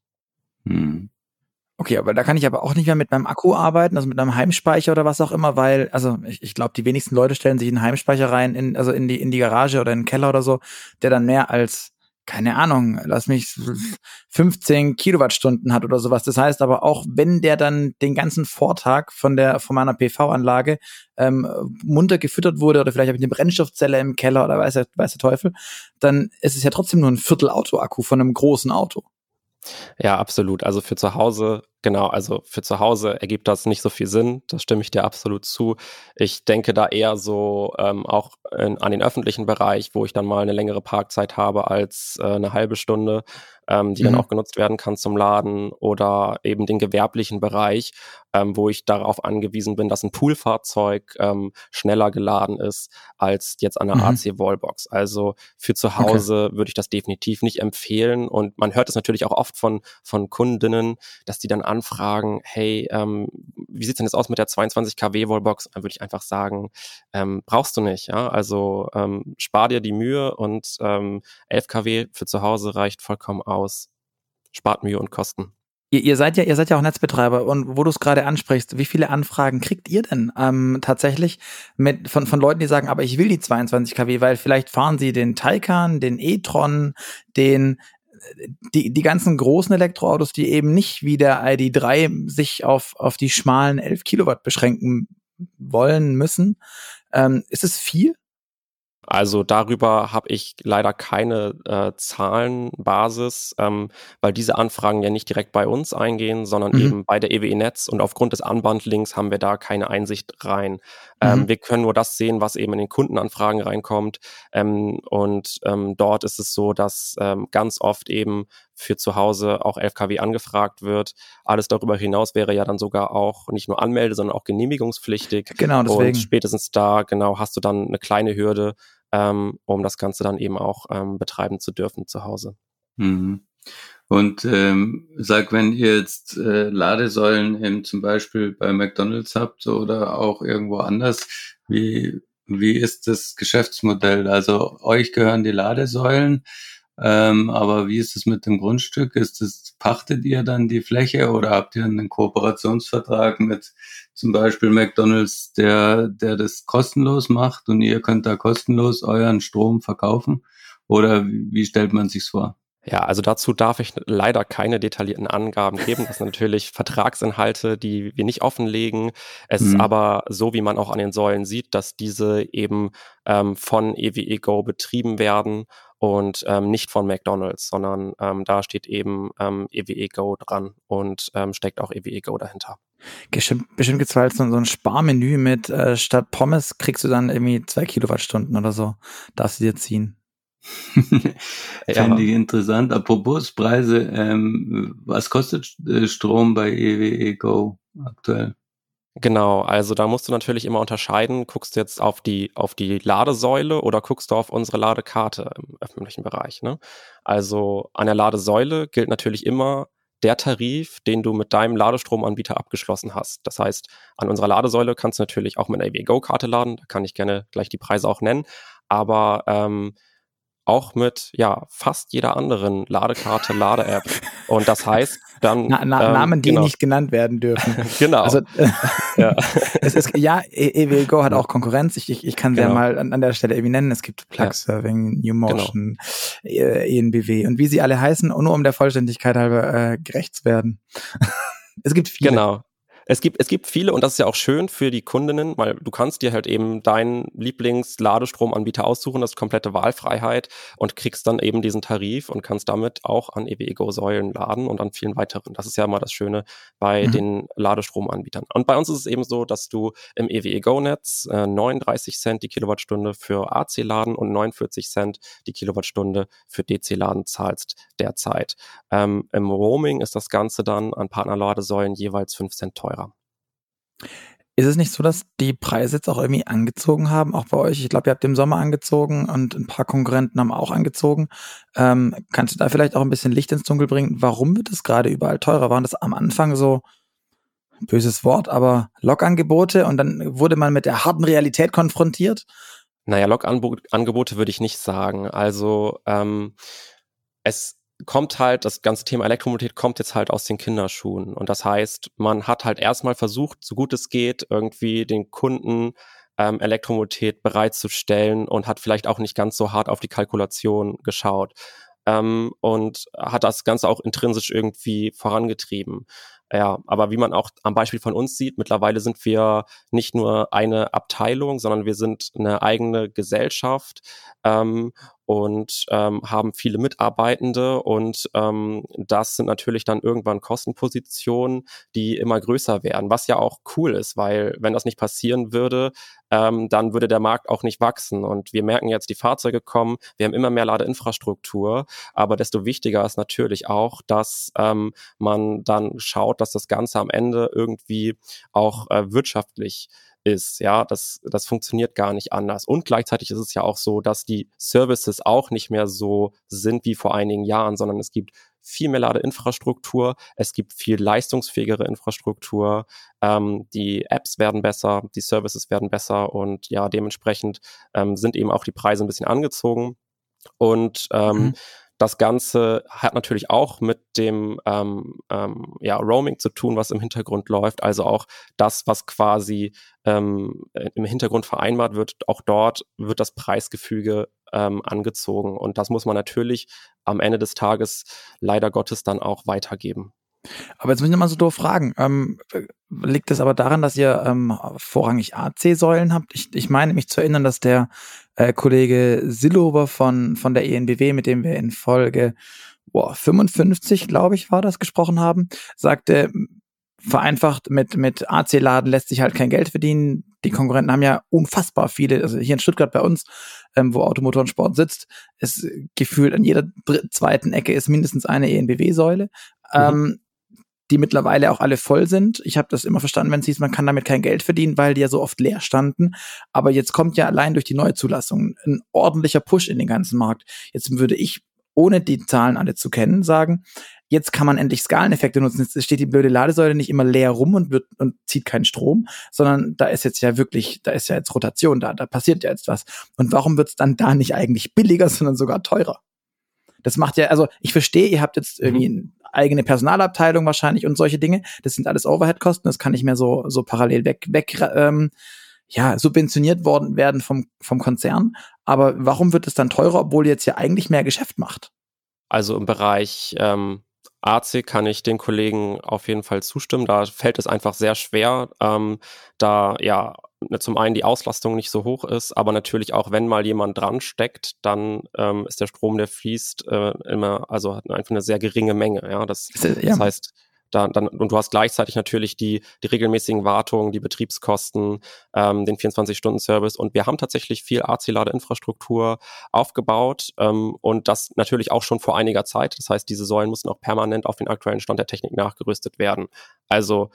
Hm. Okay, aber da kann ich aber auch nicht mehr mit meinem Akku arbeiten, also mit einem Heimspeicher oder was auch immer, weil, also ich, ich glaube, die wenigsten Leute stellen sich einen Heimspeicher rein, in, also in die, in die Garage oder in den Keller oder so, der dann mehr als, keine Ahnung, lass mich 15 Kilowattstunden hat oder sowas. Das heißt aber auch, wenn der dann den ganzen Vortag von der, von meiner PV-Anlage ähm, munter gefüttert wurde oder vielleicht habe ich eine Brennstoffzelle im Keller oder weiß der, weiß der Teufel, dann ist es ja trotzdem nur ein Viertel Auto-Akku von einem großen Auto. Ja, absolut. Also für zu Hause, genau, also für zu Hause ergibt das nicht so viel Sinn. Da stimme ich dir absolut zu. Ich denke da eher so ähm, auch in, an den öffentlichen Bereich, wo ich dann mal eine längere Parkzeit habe als äh, eine halbe Stunde ähm, die mhm. dann auch genutzt werden kann zum Laden oder eben den gewerblichen Bereich, ähm, wo ich darauf angewiesen bin, dass ein Poolfahrzeug ähm, schneller geladen ist als jetzt an einer mhm. AC-Wallbox. Also für zu Hause okay. würde ich das definitiv nicht empfehlen und man hört es natürlich auch oft von, von Kundinnen, dass die dann anfragen, hey, ähm, wie sieht's denn jetzt aus mit der 22 kW Wallbox? Dann würde ich einfach sagen, ähm, brauchst du nicht. Ja? Also ähm, spar dir die Mühe und ähm, 11 kW für zu Hause reicht vollkommen aus aus. Spart Mühe und Kosten. Ihr, ihr seid ja, ihr seid ja auch Netzbetreiber und wo du es gerade ansprichst, wie viele Anfragen kriegt ihr denn ähm, tatsächlich mit von von Leuten, die sagen, aber ich will die 22 kW, weil vielleicht fahren sie den Taycan, den e-tron, den die, die ganzen großen Elektroautos, die eben nicht wie der ID3 sich auf, auf die schmalen 11 Kilowatt beschränken wollen müssen. Ähm, ist es viel? Also darüber habe ich leider keine äh, Zahlenbasis, ähm, weil diese Anfragen ja nicht direkt bei uns eingehen, sondern mhm. eben bei der EWE Netz und aufgrund des Unbundlings haben wir da keine Einsicht rein. Ähm, mhm. wir können nur das sehen, was eben in den Kundenanfragen reinkommt ähm, und ähm, dort ist es so, dass ähm, ganz oft eben für zu Hause auch 11 kW angefragt wird. Alles darüber hinaus wäre ja dann sogar auch nicht nur Anmelde, sondern auch genehmigungspflichtig. Genau, deswegen. Und spätestens da, genau, hast du dann eine kleine Hürde, ähm, um das Ganze dann eben auch ähm, betreiben zu dürfen zu Hause. Mhm. Und ähm, sag, wenn ihr jetzt äh, Ladesäulen eben zum Beispiel bei McDonald's habt oder auch irgendwo anders, wie, wie ist das Geschäftsmodell? Also euch gehören die Ladesäulen Ähm, aber wie ist es mit dem Grundstück? Ist es, pachtet ihr dann die Fläche oder habt ihr einen Kooperationsvertrag mit zum Beispiel McDonalds, der, der das kostenlos macht und ihr könnt da kostenlos euren Strom verkaufen? Oder wie, wie stellt man sich's vor? Ja, also dazu darf ich leider keine detaillierten Angaben geben. Das sind natürlich (laughs) Vertragsinhalte, die wir nicht offenlegen. Es mhm. ist aber so, wie man auch an den Säulen sieht, dass diese eben ähm, von EWE Go betrieben werden und ähm, nicht von McDonald's, sondern ähm, da steht eben ähm, EWE Go dran und ähm, steckt auch EWE Go dahinter. Bestimmt, bestimmt gibt es halt so, so ein Sparmenü mit äh, statt Pommes kriegst du dann irgendwie zwei Kilowattstunden oder so. Darfst du dir ziehen. (laughs) Fände ich interessant. Apropos Preise, ähm, was kostet äh, Strom bei EWE Go aktuell? Genau, also da musst du natürlich immer unterscheiden, guckst du jetzt auf die, auf die Ladesäule oder guckst du auf unsere Ladekarte im öffentlichen Bereich. Ne? Also an der Ladesäule gilt natürlich immer der Tarif, den du mit deinem Ladestromanbieter abgeschlossen hast. Das heißt, an unserer Ladesäule kannst du natürlich auch mit einer EWE Go-Karte laden, da kann ich gerne gleich die Preise auch nennen, aber ähm, auch mit ja fast jeder anderen Ladekarte, Lade-App. Und das heißt dann na, na, ähm, Namen, die genau. nicht genannt werden dürfen. (laughs) genau. Also, ja. (laughs) es ist, ja, EWGO hat auch Konkurrenz. Ich, ich, ich kann genau. sie ja mal an, an der Stelle irgendwie nennen. Es gibt Plugsurfing, ja. Newmotion, genau. ENBW und wie sie alle heißen, nur um der Vollständigkeit halber äh, gerecht zu werden. (laughs) es gibt viele. Genau. Es gibt, es gibt viele und das ist ja auch schön für die Kundinnen, weil du kannst dir halt eben deinen Lieblings-Ladestromanbieter aussuchen, das ist komplette Wahlfreiheit und kriegst dann eben diesen Tarif und kannst damit auch an EWEGO-Säulen laden und an vielen weiteren. Das ist ja mal das Schöne bei mhm. den Ladestromanbietern. Und bei uns ist es eben so, dass du im EWEGO-Netz äh, 39 Cent die Kilowattstunde für AC-Laden und 49 Cent die Kilowattstunde für DC-Laden zahlst derzeit. Ähm, Im Roaming ist das Ganze dann an Partnerladesäulen jeweils 5 Cent teurer. Ist es nicht so, dass die Preise jetzt auch irgendwie angezogen haben, auch bei euch? Ich glaube, ihr habt im Sommer angezogen und ein paar Konkurrenten haben auch angezogen. Ähm, kannst du da vielleicht auch ein bisschen Licht ins Dunkel bringen? Warum wird es gerade überall teurer? Waren das am Anfang so, böses Wort, aber Logangebote und dann wurde man mit der harten Realität konfrontiert? Naja, Logangebote würde ich nicht sagen. Also ähm, es kommt halt, das ganze Thema Elektromobilität kommt jetzt halt aus den Kinderschuhen. Und das heißt, man hat halt erstmal versucht, so gut es geht, irgendwie den Kunden ähm, Elektromobilität bereitzustellen und hat vielleicht auch nicht ganz so hart auf die Kalkulation geschaut. Ähm, und hat das Ganze auch intrinsisch irgendwie vorangetrieben. Ja, aber wie man auch am Beispiel von uns sieht, mittlerweile sind wir nicht nur eine Abteilung, sondern wir sind eine eigene Gesellschaft ähm, und ähm, haben viele Mitarbeitende und ähm, das sind natürlich dann irgendwann Kostenpositionen, die immer größer werden, was ja auch cool ist, weil wenn das nicht passieren würde, ähm, dann würde der Markt auch nicht wachsen. Und wir merken jetzt, die Fahrzeuge kommen, wir haben immer mehr Ladeinfrastruktur, aber desto wichtiger ist natürlich auch, dass ähm, man dann schaut, dass das Ganze am Ende irgendwie auch äh, wirtschaftlich ist. Ja, das, das funktioniert gar nicht anders. Und gleichzeitig ist es ja auch so, dass die Services auch nicht mehr so sind wie vor einigen Jahren, sondern es gibt viel mehr Ladeinfrastruktur, es gibt viel leistungsfähigere Infrastruktur, ähm, die Apps werden besser, die Services werden besser und ja, dementsprechend ähm, sind eben auch die Preise ein bisschen angezogen. Und ähm, mhm. Das Ganze hat natürlich auch mit dem ähm, ähm, ja, Roaming zu tun, was im Hintergrund läuft. Also auch das, was quasi ähm, im Hintergrund vereinbart wird, auch dort wird das Preisgefüge ähm, angezogen. Und das muss man natürlich am Ende des Tages leider Gottes dann auch weitergeben. Aber jetzt muss ich nochmal so doof fragen. Ähm, liegt es aber daran, dass ihr ähm, vorrangig AC-Säulen habt? Ich, ich meine mich zu erinnern, dass der äh, Kollege Sillover von, von der ENBW, mit dem wir in Folge boah, 55, glaube ich, war das, gesprochen haben, sagte, vereinfacht mit, mit AC-Laden lässt sich halt kein Geld verdienen. Die Konkurrenten haben ja unfassbar viele, also hier in Stuttgart bei uns, ähm, wo Automotor und Sport sitzt, ist gefühlt an jeder zweiten Ecke ist mindestens eine ENBW-Säule. Mhm. Ähm, die mittlerweile auch alle voll sind. Ich habe das immer verstanden, wenn es hieß, man kann damit kein Geld verdienen, weil die ja so oft leer standen. Aber jetzt kommt ja allein durch die Neuzulassung ein ordentlicher Push in den ganzen Markt. Jetzt würde ich, ohne die Zahlen alle zu kennen, sagen, jetzt kann man endlich Skaleneffekte nutzen. Jetzt steht die blöde Ladesäule nicht immer leer rum und wird und zieht keinen Strom, sondern da ist jetzt ja wirklich, da ist ja jetzt Rotation da, da passiert ja jetzt was. Und warum wird es dann da nicht eigentlich billiger, (laughs) sondern sogar teurer? Das macht ja, also ich verstehe, ihr habt jetzt irgendwie mhm. eine eigene Personalabteilung wahrscheinlich und solche Dinge. Das sind alles Overhead-Kosten, das kann nicht mehr so, so parallel weg, weg ähm, ja, subventioniert worden werden vom, vom Konzern. Aber warum wird es dann teurer, obwohl ihr jetzt ja eigentlich mehr Geschäft macht? Also im Bereich ähm, AC kann ich den Kollegen auf jeden Fall zustimmen. Da fällt es einfach sehr schwer, ähm, da ja zum einen die Auslastung nicht so hoch ist, aber natürlich auch, wenn mal jemand dran steckt, dann ähm, ist der Strom, der fließt, äh, immer, also hat einfach eine sehr geringe Menge. Ja, das, ja. das heißt, da, dann, und du hast gleichzeitig natürlich die, die regelmäßigen Wartungen, die Betriebskosten, ähm, den 24-Stunden-Service. Und wir haben tatsächlich viel AC-Ladeinfrastruktur aufgebaut ähm, und das natürlich auch schon vor einiger Zeit. Das heißt, diese Säulen müssen auch permanent auf den aktuellen Stand der Technik nachgerüstet werden. Also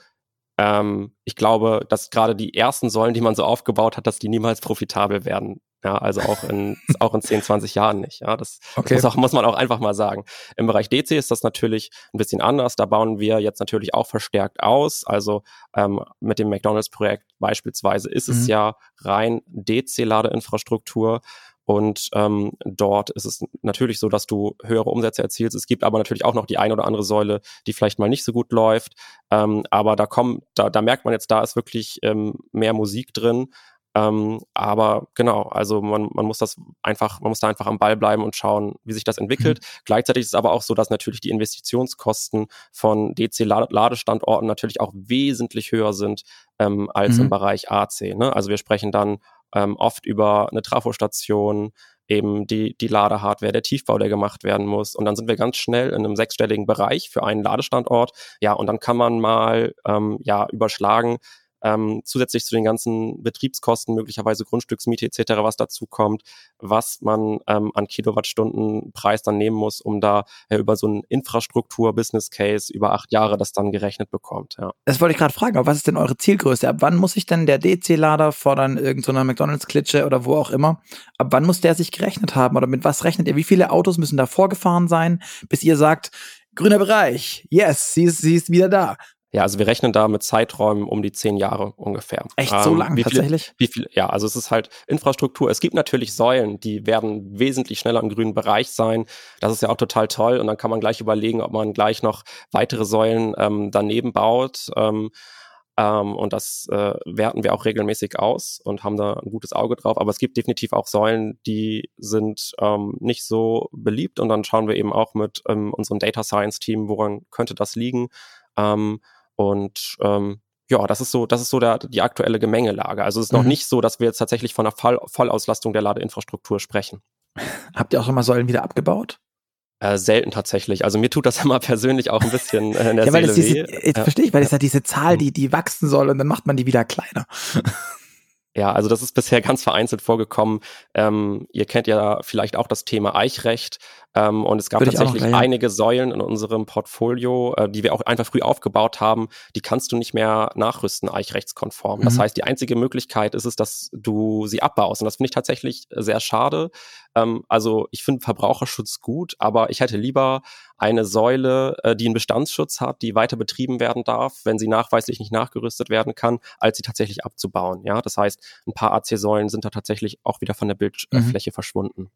ähm, ich glaube, dass gerade die ersten Säulen, die man so aufgebaut hat, dass die niemals profitabel werden. Ja, also auch in, (laughs) auch in 10, 20 Jahren nicht. Ja, das, okay. das muss, auch, muss man auch einfach mal sagen. Im Bereich DC ist das natürlich ein bisschen anders. Da bauen wir jetzt natürlich auch verstärkt aus. Also ähm, mit dem McDonalds-Projekt beispielsweise ist mhm. es ja rein DC-Ladeinfrastruktur. Und ähm, dort ist es natürlich so, dass du höhere Umsätze erzielst. Es gibt aber natürlich auch noch die eine oder andere Säule, die vielleicht mal nicht so gut läuft. Ähm, aber da kommt, da, da merkt man jetzt, da ist wirklich ähm, mehr Musik drin. Ähm, aber genau, also man, man muss das einfach, man muss da einfach am Ball bleiben und schauen, wie sich das entwickelt. Mhm. Gleichzeitig ist es aber auch so, dass natürlich die Investitionskosten von DC-Ladestandorten natürlich auch wesentlich höher sind ähm, als mhm. im Bereich AC. Ne? Also wir sprechen dann ähm, oft über eine Trafostation, eben die, die Ladehardware, der Tiefbau, der gemacht werden muss. Und dann sind wir ganz schnell in einem sechsstelligen Bereich für einen Ladestandort. Ja, und dann kann man mal ähm, ja überschlagen, ähm, zusätzlich zu den ganzen Betriebskosten, möglicherweise Grundstücksmiete etc., was dazu kommt, was man ähm, an Kilowattstundenpreis dann nehmen muss, um da äh, über so einen Infrastruktur-Business-Case über acht Jahre das dann gerechnet bekommt. Ja. Das wollte ich gerade fragen, aber was ist denn eure Zielgröße? Ab wann muss sich denn der DC-Lader fordern, irgendeiner McDonalds-Klitsche oder wo auch immer, ab wann muss der sich gerechnet haben oder mit was rechnet ihr? Wie viele Autos müssen da vorgefahren sein, bis ihr sagt, grüner Bereich, yes, sie ist, sie ist wieder da. Ja, also wir rechnen da mit Zeiträumen um die zehn Jahre ungefähr. Echt ähm, so lang wie tatsächlich? wie viel, ja, also es ist halt Infrastruktur. Es gibt natürlich Säulen, die werden wesentlich schneller im grünen Bereich sein. Das ist ja auch total toll. Und dann kann man gleich überlegen, ob man gleich noch weitere Säulen ähm, daneben baut. Ähm, ähm, und das äh, werten wir auch regelmäßig aus und haben da ein gutes Auge drauf. Aber es gibt definitiv auch Säulen, die sind ähm, nicht so beliebt. Und dann schauen wir eben auch mit ähm, unserem Data Science Team, woran könnte das liegen. Ähm, und ähm, ja, das ist so, das ist so der, die aktuelle Gemengelage. Also es ist noch mhm. nicht so, dass wir jetzt tatsächlich von einer Voll Vollauslastung der Ladeinfrastruktur sprechen. Habt ihr auch schon mal Säulen wieder abgebaut? Äh, selten tatsächlich. Also mir tut das (laughs) immer persönlich auch ein bisschen äh, in der ja, weil Seele diese, Jetzt ja. verstehe ich, weil es ja diese Zahl, mhm. die, die wachsen soll und dann macht man die wieder kleiner. (laughs) Ja, also das ist bisher (laughs) ganz vereinzelt vorgekommen. Ähm, ihr kennt ja vielleicht auch das Thema Eichrecht. Ähm, und es gab tatsächlich noch, ja. einige Säulen in unserem Portfolio, äh, die wir auch einfach früh aufgebaut haben, die kannst du nicht mehr nachrüsten, eichrechtskonform. Mhm. Das heißt, die einzige Möglichkeit ist es, dass du sie abbaust. Und das finde ich tatsächlich sehr schade. Ähm, also ich finde Verbraucherschutz gut, aber ich hätte lieber eine Säule, äh, die einen Bestandsschutz hat, die weiter betrieben werden darf, wenn sie nachweislich nicht nachgerüstet werden kann, als sie tatsächlich abzubauen. Ja, das heißt, ein paar AC-Säulen sind da tatsächlich auch wieder von der Bildfläche mhm. verschwunden.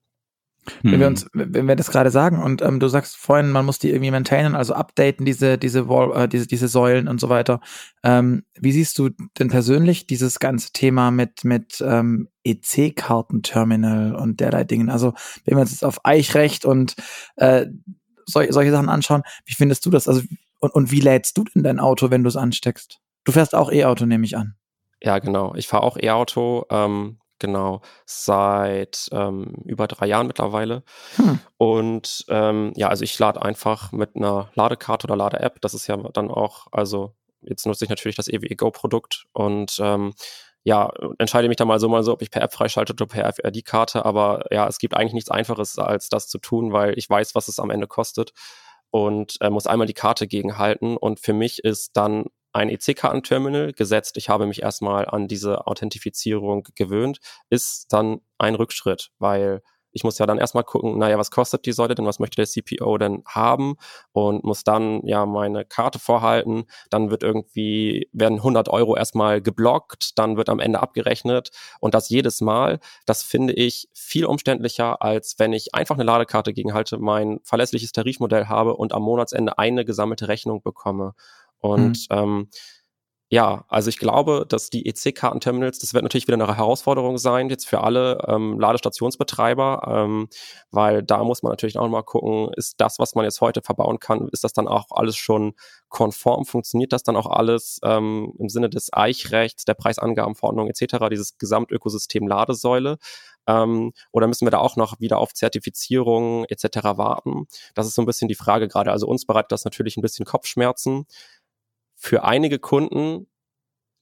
Wenn wir hm. uns, wenn wir das gerade sagen und ähm, du sagst vorhin, man muss die irgendwie maintainen, also updaten, diese, diese Wall, äh, diese, diese Säulen und so weiter. Ähm, wie siehst du denn persönlich dieses ganze Thema mit, mit ähm, EC-Kartenterminal und derlei Dingen? Also, wenn wir uns jetzt auf Eichrecht und äh, sol solche Sachen anschauen, wie findest du das? Also, und, und wie lädst du denn dein Auto, wenn du es ansteckst? Du fährst auch E-Auto, nehme ich an. Ja, genau. Ich fahre auch E-Auto. Ähm, genau, seit ähm, über drei Jahren mittlerweile. Hm. Und ähm, ja, also ich lade einfach mit einer Ladekarte oder Lade-App. Das ist ja dann auch, also jetzt nutze ich natürlich das EWE Go-Produkt und ähm, ja, entscheide mich dann mal so mal so, ob ich per App freischalte oder per FRD-Karte. Aber ja, es gibt eigentlich nichts Einfaches, als das zu tun, weil ich weiß, was es am Ende kostet und äh, muss einmal die Karte gegenhalten. Und für mich ist dann ein EC-Kartenterminal gesetzt, ich habe mich erstmal an diese Authentifizierung gewöhnt, ist dann ein Rückschritt, weil ich muss ja dann erstmal gucken, naja, was kostet die Säule denn, was möchte der CPO denn haben? Und muss dann ja meine Karte vorhalten, dann wird irgendwie, werden 100 Euro erstmal geblockt, dann wird am Ende abgerechnet. Und das jedes Mal, das finde ich viel umständlicher, als wenn ich einfach eine Ladekarte gegenhalte, mein verlässliches Tarifmodell habe und am Monatsende eine gesammelte Rechnung bekomme. Und mhm. ähm, ja, also ich glaube, dass die EC-Kartenterminals, das wird natürlich wieder eine Herausforderung sein, jetzt für alle ähm, Ladestationsbetreiber, ähm, weil da muss man natürlich auch mal gucken, ist das, was man jetzt heute verbauen kann, ist das dann auch alles schon konform, funktioniert das dann auch alles ähm, im Sinne des Eichrechts, der Preisangabenverordnung etc., dieses Gesamtökosystem Ladesäule, ähm, oder müssen wir da auch noch wieder auf Zertifizierung etc. warten? Das ist so ein bisschen die Frage gerade. Also uns bereitet das natürlich ein bisschen Kopfschmerzen für einige Kunden,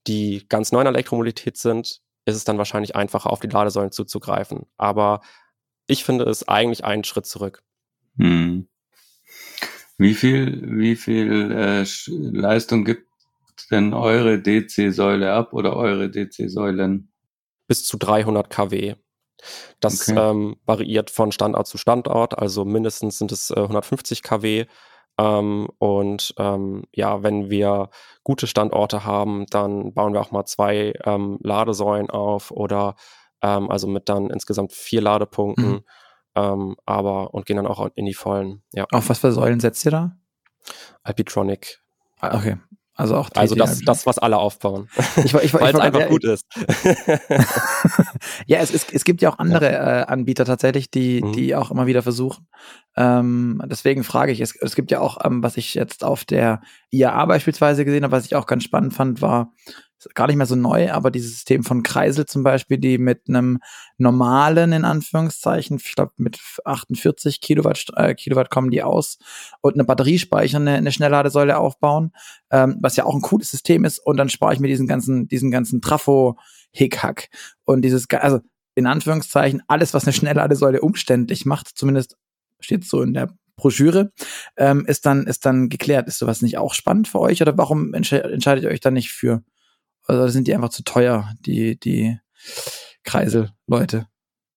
die ganz neu in Elektromobilität sind, ist es dann wahrscheinlich einfacher, auf die Ladesäulen zuzugreifen. Aber ich finde es eigentlich einen Schritt zurück. Hm. Wie viel, wie viel äh, Leistung gibt denn eure DC-Säule ab oder eure DC-Säulen? Bis zu 300 kW. Das okay. ähm, variiert von Standort zu Standort, also mindestens sind es äh, 150 kW ähm, und ähm, ja, wenn wir gute Standorte haben, dann bauen wir auch mal zwei ähm, Ladesäulen auf oder ähm, also mit dann insgesamt vier Ladepunkten. Mhm. Ähm, aber und gehen dann auch in die vollen. Ja. Auf was für Säulen setzt ihr da? Alpitronic. Ah, okay. Also auch Also das, das, was alle aufbauen. (laughs) Ich, ich, ich, Weil es einfach ja, gut ist. (laughs) ja, es, es, es gibt ja auch andere ja. Äh, Anbieter tatsächlich, die, mhm. die auch immer wieder versuchen. Ähm, deswegen frage ich, es, es gibt ja auch, ähm, was ich jetzt auf der IAA beispielsweise gesehen habe, was ich auch ganz spannend fand, war, gar nicht mehr so neu, aber dieses System von Kreisel zum Beispiel, die mit einem normalen, in Anführungszeichen, ich glaube mit 48 Kilowatt, äh, Kilowatt kommen die aus und eine Batteriespeicher, eine, eine Schnellladesäule aufbauen, ähm, was ja auch ein cooles System ist und dann spare ich mir diesen ganzen, diesen ganzen Trafo-Hickhack und dieses, also in Anführungszeichen, alles, was eine Schnellladesäule umständlich macht, zumindest steht so in der Broschüre, ähm, ist dann, ist dann geklärt. Ist sowas nicht auch spannend für euch oder warum entsche entscheidet ihr euch dann nicht für oder sind die einfach zu teuer, die, die Kreiselleute?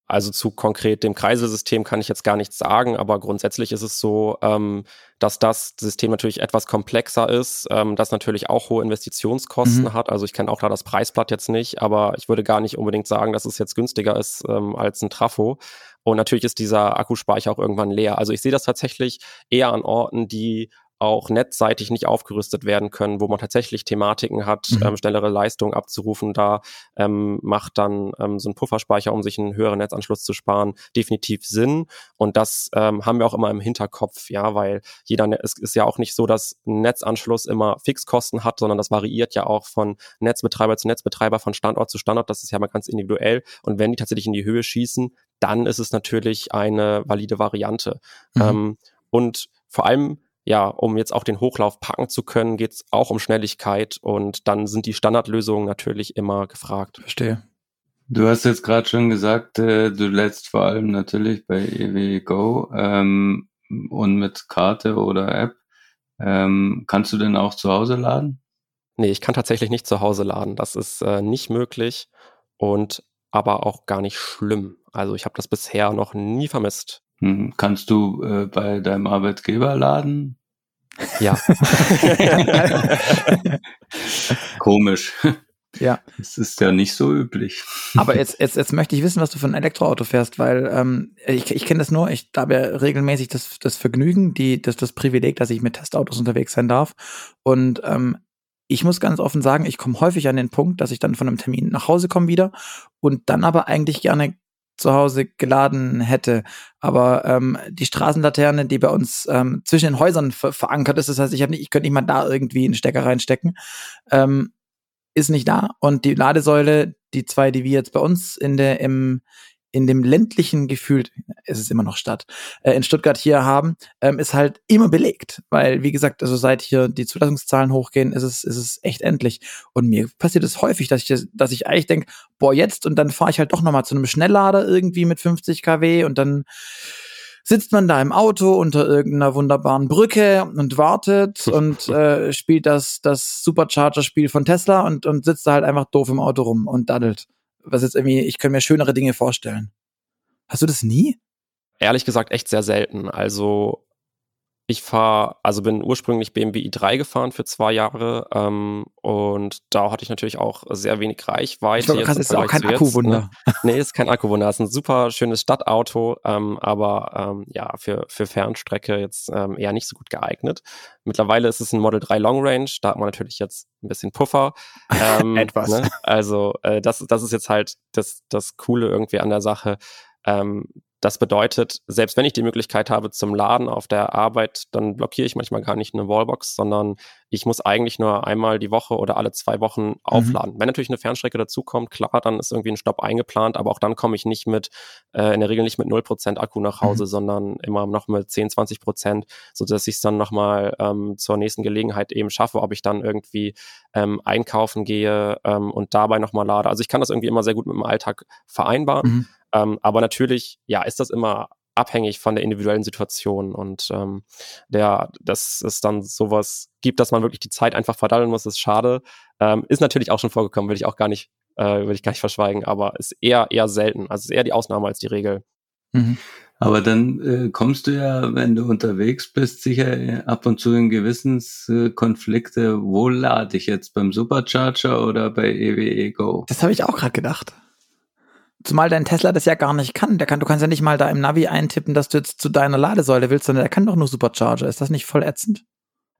Also zu konkret dem Kreiselsystem kann ich jetzt gar nichts sagen, aber grundsätzlich ist es so, ähm, dass das System natürlich etwas komplexer ist, ähm, das natürlich auch hohe Investitionskosten mhm. hat. Also ich kenne auch da das Preisblatt jetzt nicht, aber ich würde gar nicht unbedingt sagen, dass es jetzt günstiger ist ähm, als ein Trafo. Und natürlich ist dieser Akkuspeicher auch irgendwann leer. Also ich sehe das tatsächlich eher an Orten, die auch netzseitig nicht aufgerüstet werden können, wo man tatsächlich Thematiken hat, mhm. ähm, schnellere Leistungen abzurufen. Da ähm, macht dann ähm, so ein Pufferspeicher, um sich einen höheren Netzanschluss zu sparen, definitiv Sinn. Und das ähm, haben wir auch immer im Hinterkopf, ja, weil jeder, ne es ist ja auch nicht so, dass ein Netzanschluss immer Fixkosten hat, sondern das variiert ja auch von Netzbetreiber zu Netzbetreiber, von Standort zu Standort. Das ist ja mal ganz individuell. Und wenn die tatsächlich in die Höhe schießen, dann ist es natürlich eine valide Variante. Mhm. Ähm, und vor allem ja, um jetzt auch den Hochlauf packen zu können, geht es auch um Schnelligkeit und dann sind die Standardlösungen natürlich immer gefragt. Verstehe. Du hast jetzt gerade schon gesagt, äh, du lädst vor allem natürlich bei EWGO ähm, und mit Karte oder App. Ähm, kannst du denn auch zu Hause laden? Nee, ich kann tatsächlich nicht zu Hause laden. Das ist äh, nicht möglich und aber auch gar nicht schlimm. Also ich habe das bisher noch nie vermisst. Hm, kannst du äh, bei deinem Arbeitgeber laden? Ja. (laughs) Komisch. Ja. Das ist ja nicht so üblich. Aber jetzt, jetzt, jetzt möchte ich wissen, was du für ein Elektroauto fährst, weil ähm, ich, ich kenne das nur, ich habe ja regelmäßig das, das Vergnügen, die, das, das Privileg, dass ich mit Testautos unterwegs sein darf. Und ähm, ich muss ganz offen sagen, ich komme häufig an den Punkt, dass ich dann von einem Termin nach Hause komme wieder und dann aber eigentlich gerne zu Hause geladen hätte. Aber ähm, die Straßenlaterne, die bei uns ähm, zwischen den Häusern ver verankert ist, das heißt, ich, nicht, ich könnte nicht mal da irgendwie einen Stecker reinstecken, ähm, ist nicht da. Und die Ladesäule, die zwei, die wir jetzt bei uns in der im in dem ländlichen Gefühl, es ist immer noch Stadt, äh, in Stuttgart hier haben, ähm, ist halt immer belegt. Weil, wie gesagt, also seit hier die Zulassungszahlen hochgehen, ist es, ist es echt endlich. Und mir passiert es häufig, dass ich, dass ich eigentlich denke, boah, jetzt und dann fahre ich halt doch nochmal zu einem Schnelllader irgendwie mit 50 kW und dann sitzt man da im Auto unter irgendeiner wunderbaren Brücke und wartet (laughs) und äh, spielt das, das Supercharger-Spiel von Tesla und, und sitzt da halt einfach doof im Auto rum und daddelt was jetzt irgendwie, ich könnte mir schönere Dinge vorstellen. Hast du das nie? ehrlich gesagt echt sehr selten. Also ich fahre, also bin ursprünglich BMW i3 gefahren für zwei Jahre ähm, und da hatte ich natürlich auch sehr wenig Reichweite. Ich glaube, das ist auch kein Akkuwunder. Ne? (laughs) Nee, ist kein Akkuwunder. ist ein super schönes Stadtauto, ähm, aber ähm, ja, für, für Fernstrecke jetzt ähm, eher nicht so gut geeignet. Mittlerweile ist es ein Model 3 Long Range, da hat man natürlich jetzt ein bisschen Puffer. (laughs) Ähm, Etwas. Ne? Also äh, das, das ist jetzt halt das, das Coole irgendwie an der Sache. Ähm, das bedeutet, selbst wenn ich die Möglichkeit habe zum Laden auf der Arbeit, dann blockiere ich manchmal gar nicht eine Wallbox, sondern ich muss eigentlich nur einmal die Woche oder alle zwei Wochen mhm. aufladen. Mhm. Wenn natürlich eine Fernstrecke dazukommt, klar, dann ist irgendwie ein Stopp eingeplant, aber auch dann komme ich nicht mit, äh, in der Regel nicht mit 0% Akku nach Hause, mhm. sondern immer noch mit 10, 20 Prozent, sodass ich es dann nochmal ähm, zur nächsten Gelegenheit eben schaffe, ob ich dann irgendwie ähm, einkaufen gehe ähm, und dabei nochmal lade. Also ich kann das irgendwie immer sehr gut mit dem Alltag vereinbaren. Mhm. Ähm, aber natürlich, ja, ist das immer abhängig von der individuellen Situation und ähm, der, dass es dann sowas gibt, dass man wirklich die Zeit einfach verdaddeln muss, ist schade. Ähm, ist natürlich auch schon vorgekommen, will ich auch gar nicht, äh, will ich gar nicht verschweigen, aber ist eher eher selten. Also ist eher die Ausnahme als die Regel. Mhm. Aber dann äh, kommst du ja, wenn du unterwegs bist, sicher äh, ab und zu in Gewissenskonflikte. Wo lade ich jetzt? Beim Supercharger oder bei EWE Go? Das habe ich auch gerade gedacht. Zumal dein Tesla das ja gar nicht kann. Der kann. Du kannst ja nicht mal da im Navi eintippen, dass du jetzt zu deiner Ladesäule willst, sondern der kann doch nur Supercharger. Ist das nicht voll ätzend?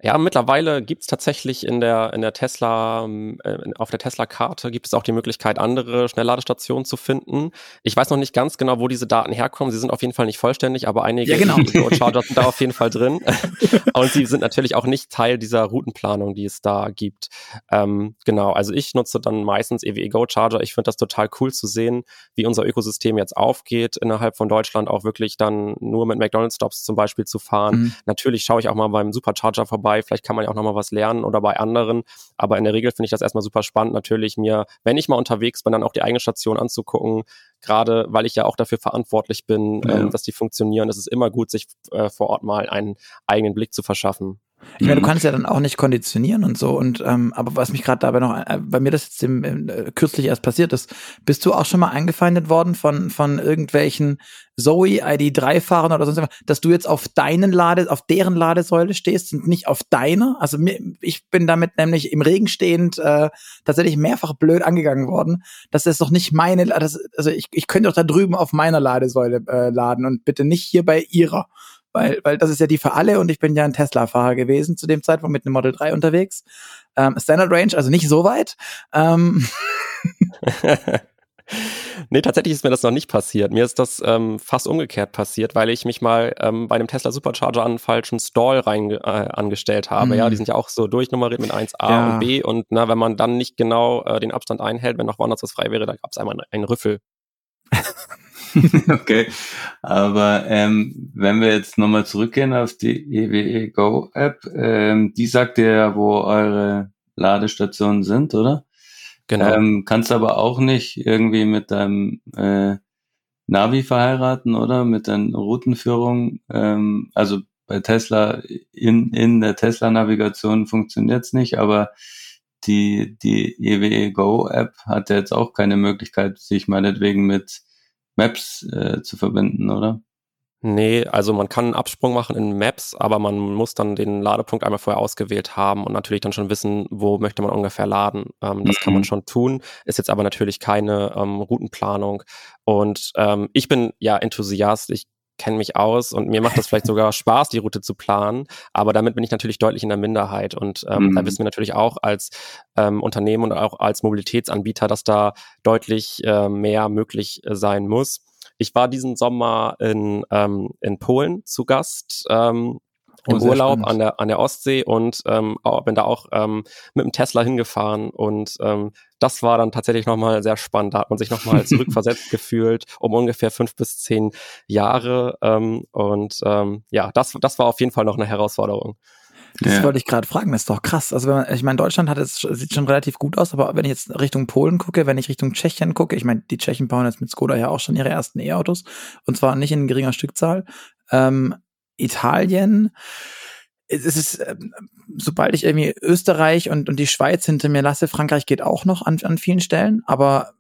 Ja, mittlerweile gibt's tatsächlich in der, in der Tesla, äh, auf der Tesla-Karte gibt es auch die Möglichkeit, andere Schnellladestationen zu finden. Ich weiß noch nicht ganz genau, wo diese Daten herkommen. Sie sind auf jeden Fall nicht vollständig, aber einige ja, genau. (laughs) Charger sind da auf jeden Fall drin. (laughs) Und sie sind natürlich auch nicht Teil dieser Routenplanung, die es da gibt. Ähm, genau, also ich nutze dann meistens EWE Go Charger. Ich finde das total cool zu sehen, wie unser Ökosystem jetzt aufgeht, innerhalb von Deutschland auch wirklich dann nur mit McDonald's Stops zum Beispiel zu fahren. Mhm. Natürlich schaue ich auch mal beim Supercharger vorbei dabei. Vielleicht kann man ja auch nochmal was lernen oder bei anderen. Aber in der Regel finde ich das erstmal super spannend, natürlich mir, wenn ich mal unterwegs bin, dann auch die eigene Station anzugucken. Gerade weil ich ja auch dafür verantwortlich bin, ja. ähm, dass die funktionieren. Es ist immer gut, sich äh, vor Ort mal einen eigenen Blick zu verschaffen. Ich meine, du mhm. kannst ja dann auch nicht konditionieren und so. Und ähm, aber was mich gerade dabei noch, äh, bei mir das jetzt im, äh, kürzlich erst passiert ist, bist du auch schon mal eingefeindet worden von von irgendwelchen Zoe ID3-Fahrern oder sonst was, dass du jetzt auf deinen Lade, auf deren Ladesäule stehst und nicht auf deiner? Also mir, ich bin damit nämlich im Regen stehend äh, tatsächlich mehrfach blöd angegangen worden. Das ist doch nicht meine, das, also ich, ich könnte doch da drüben auf meiner Ladesäule äh, laden und bitte nicht hier bei ihrer weil, weil das ist ja die für alle und ich bin ja ein Tesla-Fahrer gewesen zu dem Zeitpunkt mit einem Model 3 unterwegs. Ähm, Standard Range, also nicht so weit. Ähm. (laughs) nee, tatsächlich ist mir das noch nicht passiert. Mir ist das ähm, fast umgekehrt passiert, weil ich mich mal ähm, bei einem Tesla Supercharger an einen falschen Stall rein äh, angestellt habe. Mhm. Ja, die sind ja auch so durchnummeriert mit 1a ja. und B und na, wenn man dann nicht genau äh, den Abstand einhält, wenn noch woanders was frei wäre, da gab es einmal einen Rüffel. (laughs) (laughs) okay. Aber ähm, wenn wir jetzt nochmal zurückgehen auf die EWE Go App, ähm, die sagt dir ja, wo eure Ladestationen sind, oder? Genau. Ähm, kannst aber auch nicht irgendwie mit deinem äh, Navi verheiraten, oder? Mit deiner Routenführung. Ähm, also bei Tesla, in, in der Tesla-Navigation funktioniert's nicht, aber die, die EWE Go App hat ja jetzt auch keine Möglichkeit, sich meinetwegen mit Maps äh, zu verbinden, oder? Nee, also man kann einen Absprung machen in Maps, aber man muss dann den Ladepunkt einmal vorher ausgewählt haben und natürlich dann schon wissen, wo möchte man ungefähr laden. Ähm, das mhm. kann man mhm. schon tun, ist jetzt aber natürlich keine ähm, Routenplanung. Und ähm, ich bin ja Enthusiast, ich kenne mich aus und mir macht das vielleicht (laughs) sogar Spaß, die Route zu planen, aber damit bin ich natürlich deutlich in der Minderheit und ähm, mhm. da wissen wir natürlich auch als ähm, Unternehmen und auch als Mobilitätsanbieter, dass da deutlich äh, mehr möglich äh, sein muss. Ich war diesen Sommer in, ähm, in Polen zu Gast. Ähm, im oh, Urlaub an der, an der Ostsee und ähm, bin da auch ähm, mit dem Tesla hingefahren und ähm, das war dann tatsächlich nochmal sehr spannend. Da hat man sich nochmal (laughs) zurückversetzt gefühlt um ungefähr fünf bis zehn Jahre ähm, und ähm, ja, das, das war auf jeden Fall noch eine Herausforderung. Das ja. wollte ich gerade fragen, das ist doch krass. Also wenn man, ich meine, Deutschland hat es sieht schon relativ gut aus, aber wenn ich jetzt Richtung Polen gucke, wenn ich Richtung Tschechien gucke, ich meine, die Tschechen bauen jetzt mit Skoda ja auch schon ihre ersten E-Autos und zwar nicht in geringer Stückzahl. Ähm, Italien, es ist, ähm, sobald ich irgendwie Österreich und, und die Schweiz hinter mir lasse, Frankreich geht auch noch an, an vielen Stellen, aber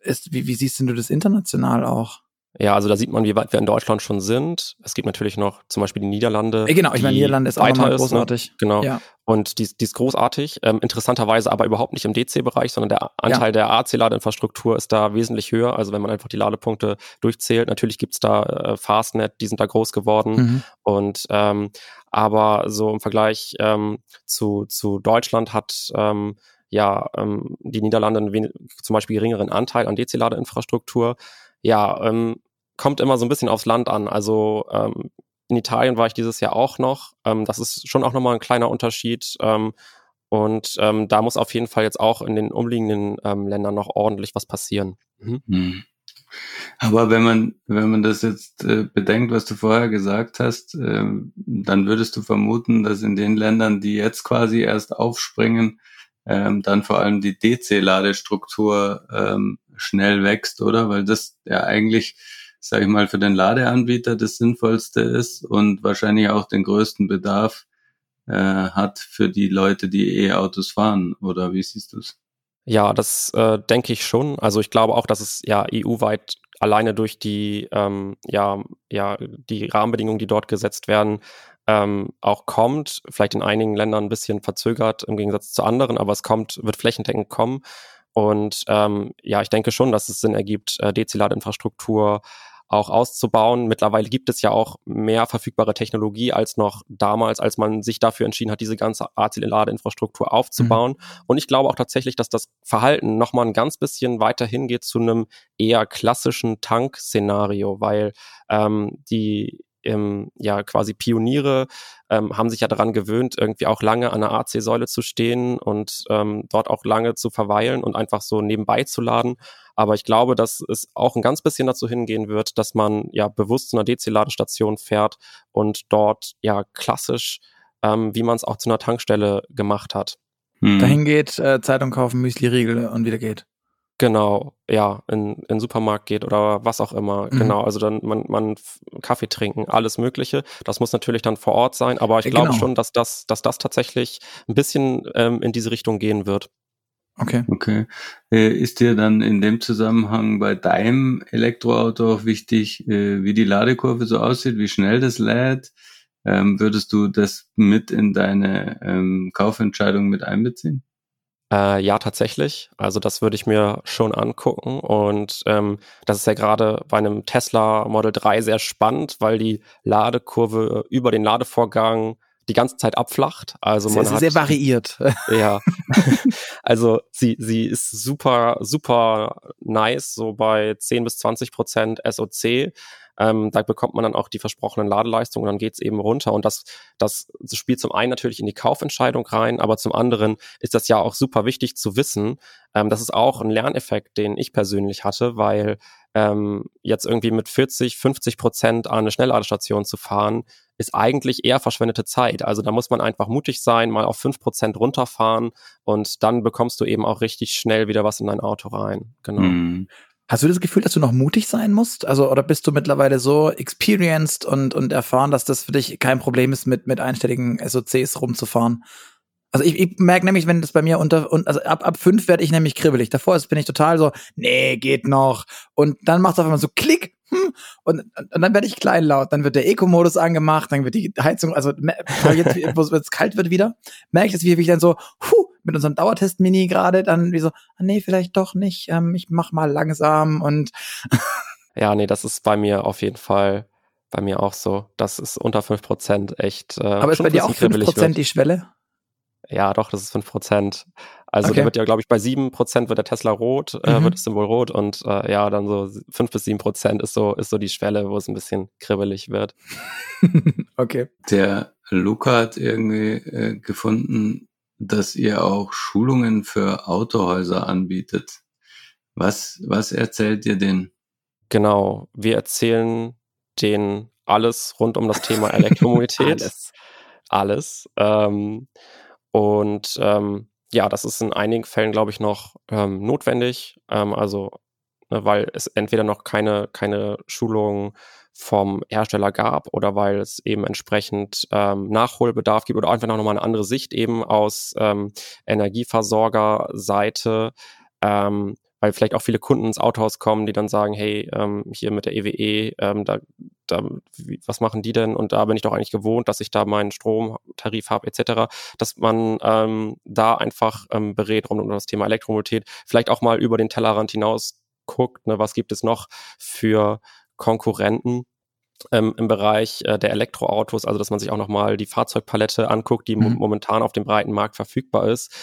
ist, wie, wie siehst denn du das international auch? Ja, also da sieht man, wie weit wir in Deutschland schon sind. Es gibt natürlich noch zum Beispiel die Niederlande. Äh, genau, ich meine, Niederlande ist auch nochmal großartig. Ne? Genau. Ja. Und die, die ist großartig. Ähm, interessanterweise aber überhaupt nicht im DC-Bereich, sondern der Anteil ja. der AC-Ladeinfrastruktur ist da wesentlich höher. Also wenn man einfach die Ladepunkte durchzählt, natürlich gibt's da äh, Fastnet, die sind da groß geworden. Mhm. Und ähm, aber so im Vergleich ähm, zu, zu Deutschland hat ähm, ja ähm, die Niederlande zum Beispiel geringeren Anteil an DC-Ladeinfrastruktur ja, ähm, kommt immer so ein bisschen aufs Land an. Also ähm, in Italien war ich dieses Jahr auch noch. Ähm, das ist schon auch nochmal ein kleiner Unterschied. Ähm, und ähm, da muss auf jeden Fall jetzt auch in den umliegenden ähm, Ländern noch ordentlich was passieren. Mhm. Mhm. Aber wenn man, wenn man das jetzt äh, bedenkt, was du vorher gesagt hast, äh, dann würdest du vermuten, dass in den Ländern, die jetzt quasi erst aufspringen, ähm, dann vor allem die DC-Ladestruktur ähm, schnell wächst, oder? Weil das ja eigentlich, sage ich mal, für den Ladeanbieter das Sinnvollste ist und wahrscheinlich auch den größten Bedarf äh, hat für die Leute, die E-Autos fahren. Oder wie siehst du es? Ja, das äh, denke ich schon. Also ich glaube auch, dass es ja EU-weit alleine durch die ähm, ja ja die Rahmenbedingungen, die dort gesetzt werden, ähm, auch kommt. Vielleicht in einigen Ländern ein bisschen verzögert im Gegensatz zu anderen, aber es kommt, wird flächendeckend kommen. Und ähm, ja, ich denke schon, dass es Sinn ergibt, äh, DC-Ladeinfrastruktur auch auszubauen. Mittlerweile gibt es ja auch mehr verfügbare Technologie als noch damals, als man sich dafür entschieden hat, diese ganze AC-Ladeinfrastruktur aufzubauen. Mhm. Und ich glaube auch tatsächlich, dass das Verhalten nochmal ein ganz bisschen weiter hingeht zu einem eher klassischen Tank-Szenario, weil ähm, die ähm, ja quasi Pioniere ähm, haben sich ja daran gewöhnt, irgendwie auch lange an der AC-Säule zu stehen und ähm, dort auch lange zu verweilen und einfach so nebenbei zu laden. Aber ich glaube, dass es auch ein ganz bisschen dazu hingehen wird, dass man ja bewusst zu einer DC-Ladestation fährt und dort ja klassisch, ähm, wie man es auch zu einer Tankstelle gemacht hat. Hm. Dahin geht, äh, Zeitung kaufen, Müsli-Riegel und wieder geht. Genau, ja, in, in den Supermarkt geht oder was auch immer. Mhm. Genau, also dann man, man Kaffee trinken, alles Mögliche. Das muss natürlich dann vor Ort sein, aber ich ja, glaube genau. schon, dass das, dass das tatsächlich ein bisschen ähm, in diese Richtung gehen wird. Okay. Okay. Äh, ist dir dann in dem Zusammenhang bei deinem Elektroauto auch wichtig, äh, wie die Ladekurve so aussieht, wie schnell das lädt? Ähm, würdest du das mit in deine ähm, Kaufentscheidung mit einbeziehen? Äh, ja, tatsächlich. Also das würde ich mir schon angucken. Und ähm, das ist ja gerade bei einem Tesla Model 3 sehr spannend, weil die Ladekurve über den Ladevorgang die ganze Zeit abflacht. Also man sehr, hat, sehr variiert. (laughs) Ja. (laughs) also sie, sie ist super, super nice, so bei 10 bis 20 Prozent SOC. Ähm, da bekommt man dann auch die versprochenen Ladeleistungen und dann geht's eben runter. Und das, das spielt zum einen natürlich in die Kaufentscheidung rein, aber zum anderen ist das ja auch super wichtig zu wissen. Ähm, das ist auch ein Lerneffekt, den ich persönlich hatte, weil ähm, jetzt irgendwie mit 40, 50 Prozent an eine Schnellladestation zu fahren, ist eigentlich eher verschwendete Zeit. Also da muss man einfach mutig sein, mal auf 5 Prozent runterfahren und dann bekommst du eben auch richtig schnell wieder was in dein Auto rein. Genau. Mhm. Hast du das Gefühl, dass du noch mutig sein musst? Also, oder bist du mittlerweile so experienced und, und erfahren, dass das für dich kein Problem ist, mit, mit einstelligen SOCs rumzufahren? Also ich, ich merke nämlich, wenn das bei mir unter, also ab, ab fünf werde ich nämlich kribbelig. Davor ist, bin ich total so, nee, geht noch. Und dann macht es auf einmal so Klick, hm, und, und dann werde ich kleinlaut. Dann wird der Eco-Modus angemacht, dann wird die Heizung, also jetzt, (laughs) wo es kalt wird wieder, merke ich das, wie ich dann so, huh, mit unserem Dauertest-Mini gerade, dann wie so, ah, nee, vielleicht doch nicht, ähm, ich mach mal langsam und Ja, nee, das ist bei mir auf jeden Fall bei mir auch so. Das ist unter fünf Prozent echt. Äh, Aber ist bei dir auch fünf Prozent die Schwelle? Ja, doch, das ist fünf Prozent. Also okay. der wird ja, glaube ich, bei sieben Prozent wird der Tesla rot, äh, mhm. wird das Symbol rot und äh, ja, dann so fünf bis sieben Prozent ist so, ist so die Schwelle, wo es ein bisschen kribbelig wird. (laughs) okay. Der Luca hat irgendwie äh, gefunden, dass ihr auch Schulungen für Autohäuser anbietet. Was, was erzählt ihr denen? Genau, wir erzählen denen alles rund um das Thema (laughs) Elektromobilität. alles. Alles. Ähm, und ähm, ja, das ist in einigen Fällen, glaube ich, noch ähm, notwendig. Ähm, also, ne, weil es entweder noch keine, keine Schulung vom Hersteller gab oder weil es eben entsprechend ähm, Nachholbedarf gibt oder einfach noch mal eine andere Sicht eben aus ähm, Energieversorgerseite. Ähm, weil vielleicht auch viele Kunden ins Autohaus kommen, die dann sagen, hey, ähm, hier mit der EWE, e, ähm, da, da, wie, was machen die denn? Und da bin ich doch eigentlich gewohnt, dass ich da meinen Stromtarif habe, etc., dass man ähm, da einfach ähm, berät rund um das Thema Elektromobilität, vielleicht auch mal über den Tellerrand hinaus guckt, ne, was gibt es noch für Konkurrenten, ähm, im Bereich äh, der Elektroautos, also dass man sich auch nochmal die Fahrzeugpalette anguckt, die mhm. momentan auf dem breiten Markt verfügbar ist.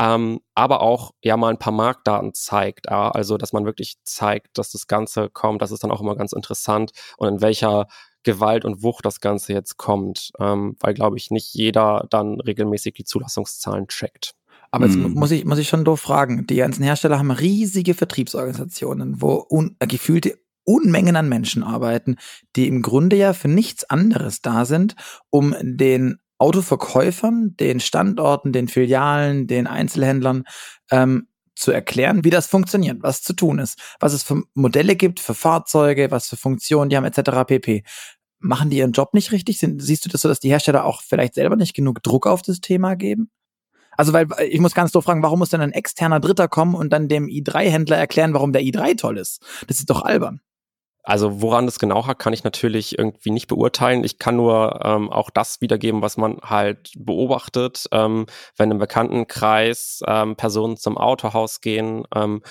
Ähm, aber auch ja mal ein paar Marktdaten zeigt, ja, also dass man wirklich zeigt, dass das Ganze kommt, das ist dann auch immer ganz interessant und in welcher Gewalt und Wucht das Ganze jetzt kommt, ähm, weil glaube ich nicht jeder dann regelmäßig die Zulassungszahlen checkt. Aber jetzt mm. muss ich, muss ich schon doof fragen. Die ganzen Hersteller haben riesige Vertriebsorganisationen, wo un, äh, gefühlte Unmengen an Menschen arbeiten, die im Grunde ja für nichts anderes da sind, um den Autoverkäufern, den Standorten, den Filialen, den Einzelhändlern ähm, zu erklären, wie das funktioniert, was zu tun ist, was es für Modelle gibt, für Fahrzeuge, was für Funktionen die haben, etc. pp. Machen die ihren Job nicht richtig? Sind, siehst du das so, dass die Hersteller auch vielleicht selber nicht genug Druck auf das Thema geben? Also, weil ich muss ganz doof fragen, warum muss denn ein externer Dritter kommen und dann dem i3-Händler erklären, warum der i3 toll ist? Das ist doch albern. Also woran das genau hat, kann ich natürlich irgendwie nicht beurteilen. Ich kann nur ähm, auch das wiedergeben, was man halt beobachtet, ähm, wenn im Bekanntenkreis ähm, Personen zum Autohaus gehen. Ähm,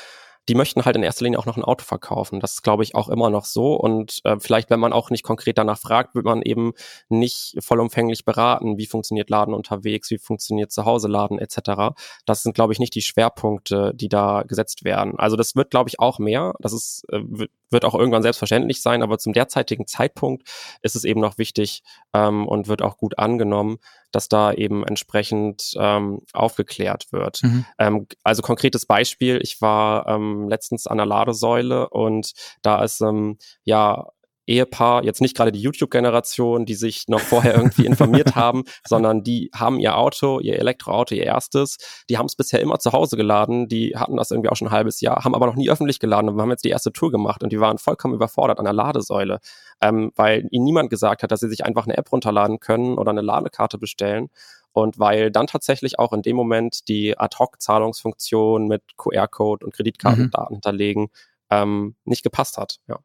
die möchten halt in erster Linie auch noch ein Auto verkaufen. Das ist, glaube ich, auch immer noch so. Und äh, vielleicht, wenn man auch nicht konkret danach fragt, wird man eben nicht vollumfänglich beraten, wie funktioniert Laden unterwegs, wie funktioniert zu Hause Laden etc. Das sind, glaube ich, nicht die Schwerpunkte, die da gesetzt werden. Also das wird, glaube ich, auch mehr. Das ist, äh, wird auch irgendwann selbstverständlich sein, aber zum derzeitigen Zeitpunkt ist es eben noch wichtig ähm, und wird auch gut angenommen, dass da eben entsprechend ähm, aufgeklärt wird. Mhm. Ähm, also konkretes Beispiel, ich war ähm, letztens an der Ladesäule und da ist ähm, ja Ehepaar, jetzt nicht gerade die YouTube-Generation, die sich noch vorher irgendwie (laughs) informiert haben, sondern die haben ihr Auto, ihr Elektroauto, ihr erstes, die haben es bisher immer zu Hause geladen, die hatten das irgendwie auch schon ein halbes Jahr, haben aber noch nie öffentlich geladen und wir haben jetzt die erste Tour gemacht und die waren vollkommen überfordert an der Ladesäule, ähm, weil ihnen niemand gesagt hat, dass sie sich einfach eine App runterladen können oder eine Ladekarte bestellen und weil dann tatsächlich auch in dem Moment die Ad-Hoc-Zahlungsfunktion mit QR-Code und Kreditkartendaten mhm. hinterlegen ähm, nicht gepasst hat. Ja.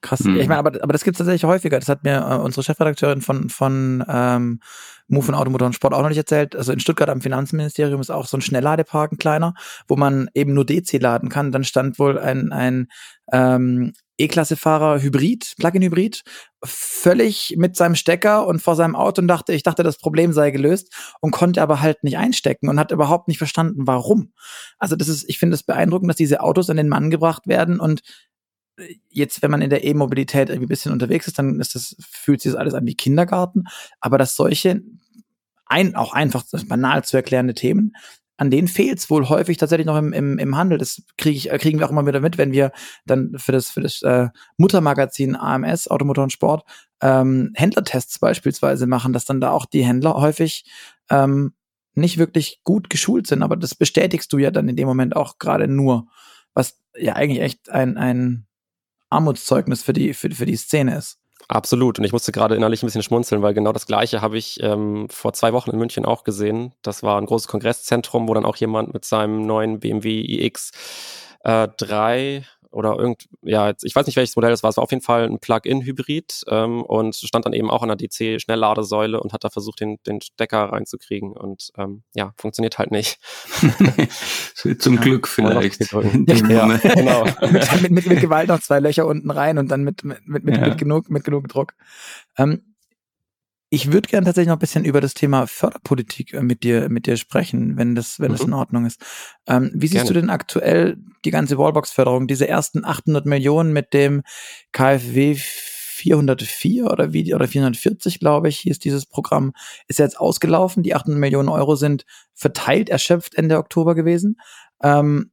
Krass. Mhm. Ich meine, aber, aber das gibt es tatsächlich häufiger. Das hat mir äh, unsere Chefredakteurin von, von ähm, Move von Automotor und Sport auch noch nicht erzählt. Also in Stuttgart am Finanzministerium ist auch so ein Schnellladepark, ein kleiner, wo man eben nur DC laden kann. Dann stand wohl ein, ein ähm, E-Klasse-Fahrer Hybrid, Plug-in-Hybrid, völlig mit seinem Stecker und vor seinem Auto und dachte, ich dachte, das Problem sei gelöst und konnte aber halt nicht einstecken und hat überhaupt nicht verstanden, warum. Also das ist, ich finde es beeindruckend, dass diese Autos an den Mann gebracht werden und jetzt, wenn man in der E-Mobilität irgendwie ein bisschen unterwegs ist, dann ist das, fühlt sich das alles an wie Kindergarten. Aber dass solche ein, auch einfach banal zu erklärende Themen, an denen fehlt es wohl häufig tatsächlich noch im, im, im Handel. Das krieg ich, kriegen wir auch immer wieder mit, wenn wir dann für das, für das äh, Muttermagazin AMS, Automotor und Sport, ähm, Händlertests beispielsweise machen, dass dann da auch die Händler häufig ähm, nicht wirklich gut geschult sind. Aber das bestätigst du ja dann in dem Moment auch gerade nur, was ja eigentlich echt ein, ein Armutszeugnis für die, für, für die Szene ist. Absolut. Und ich musste gerade innerlich ein bisschen schmunzeln, weil genau das Gleiche habe ich ähm, vor zwei Wochen in München auch gesehen. Das war ein großes Kongresszentrum, wo dann auch jemand mit seinem neuen BMW iX äh, 3 oder irgend, ja, ich weiß nicht, welches Modell das war. Es war auf jeden Fall ein Plug-in-Hybrid ähm, und stand dann eben auch an der DC-Schnellladesäule und hat da versucht, den, den Stecker reinzukriegen. Und ähm, ja, funktioniert halt nicht. (laughs) Zum ja, Glück vielleicht. Ja, genau. (laughs) mit, mit, mit, Gewalt noch zwei Löcher unten rein und dann mit, mit, mit, mit, ja. mit, genug, mit genug Druck. Ähm, ich würde gerne tatsächlich noch ein bisschen über das Thema Förderpolitik äh, mit dir, mit dir sprechen, wenn das, wenn mhm. das in Ordnung ist. Ähm, wie siehst gerne. du denn aktuell die ganze Wallbox-Förderung, diese ersten 800 Millionen mit dem KfW 404 oder wie, oder 440, glaube ich, hieß dieses Programm, ist jetzt ausgelaufen. Die 800 Millionen Euro sind verteilt, erschöpft Ende Oktober gewesen. Ähm,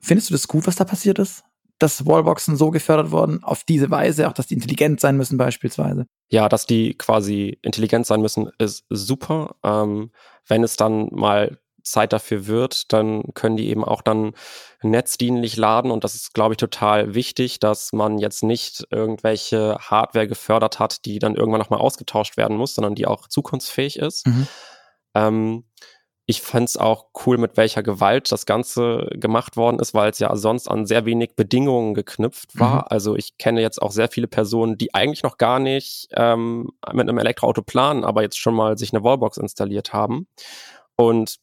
findest du das gut, was da passiert ist? Dass Wallboxen so gefördert wurden, auf diese Weise, auch dass die intelligent sein müssen beispielsweise. Ja, dass die quasi intelligent sein müssen, ist super. Ähm, wenn es dann mal Zeit dafür wird, dann können die eben auch dann netzdienlich laden und das ist, glaube ich, total wichtig, dass man jetzt nicht irgendwelche Hardware gefördert hat, die dann irgendwann nochmal ausgetauscht werden muss, sondern die auch zukunftsfähig ist. Mhm. Ähm, ich fand es auch cool, mit welcher Gewalt das Ganze gemacht worden ist, weil es ja sonst an sehr wenig Bedingungen geknüpft war. Mhm. Also ich kenne jetzt auch sehr viele Personen, die eigentlich noch gar nicht ähm, mit einem Elektroauto planen, aber jetzt schon mal sich eine Wallbox installiert haben. Und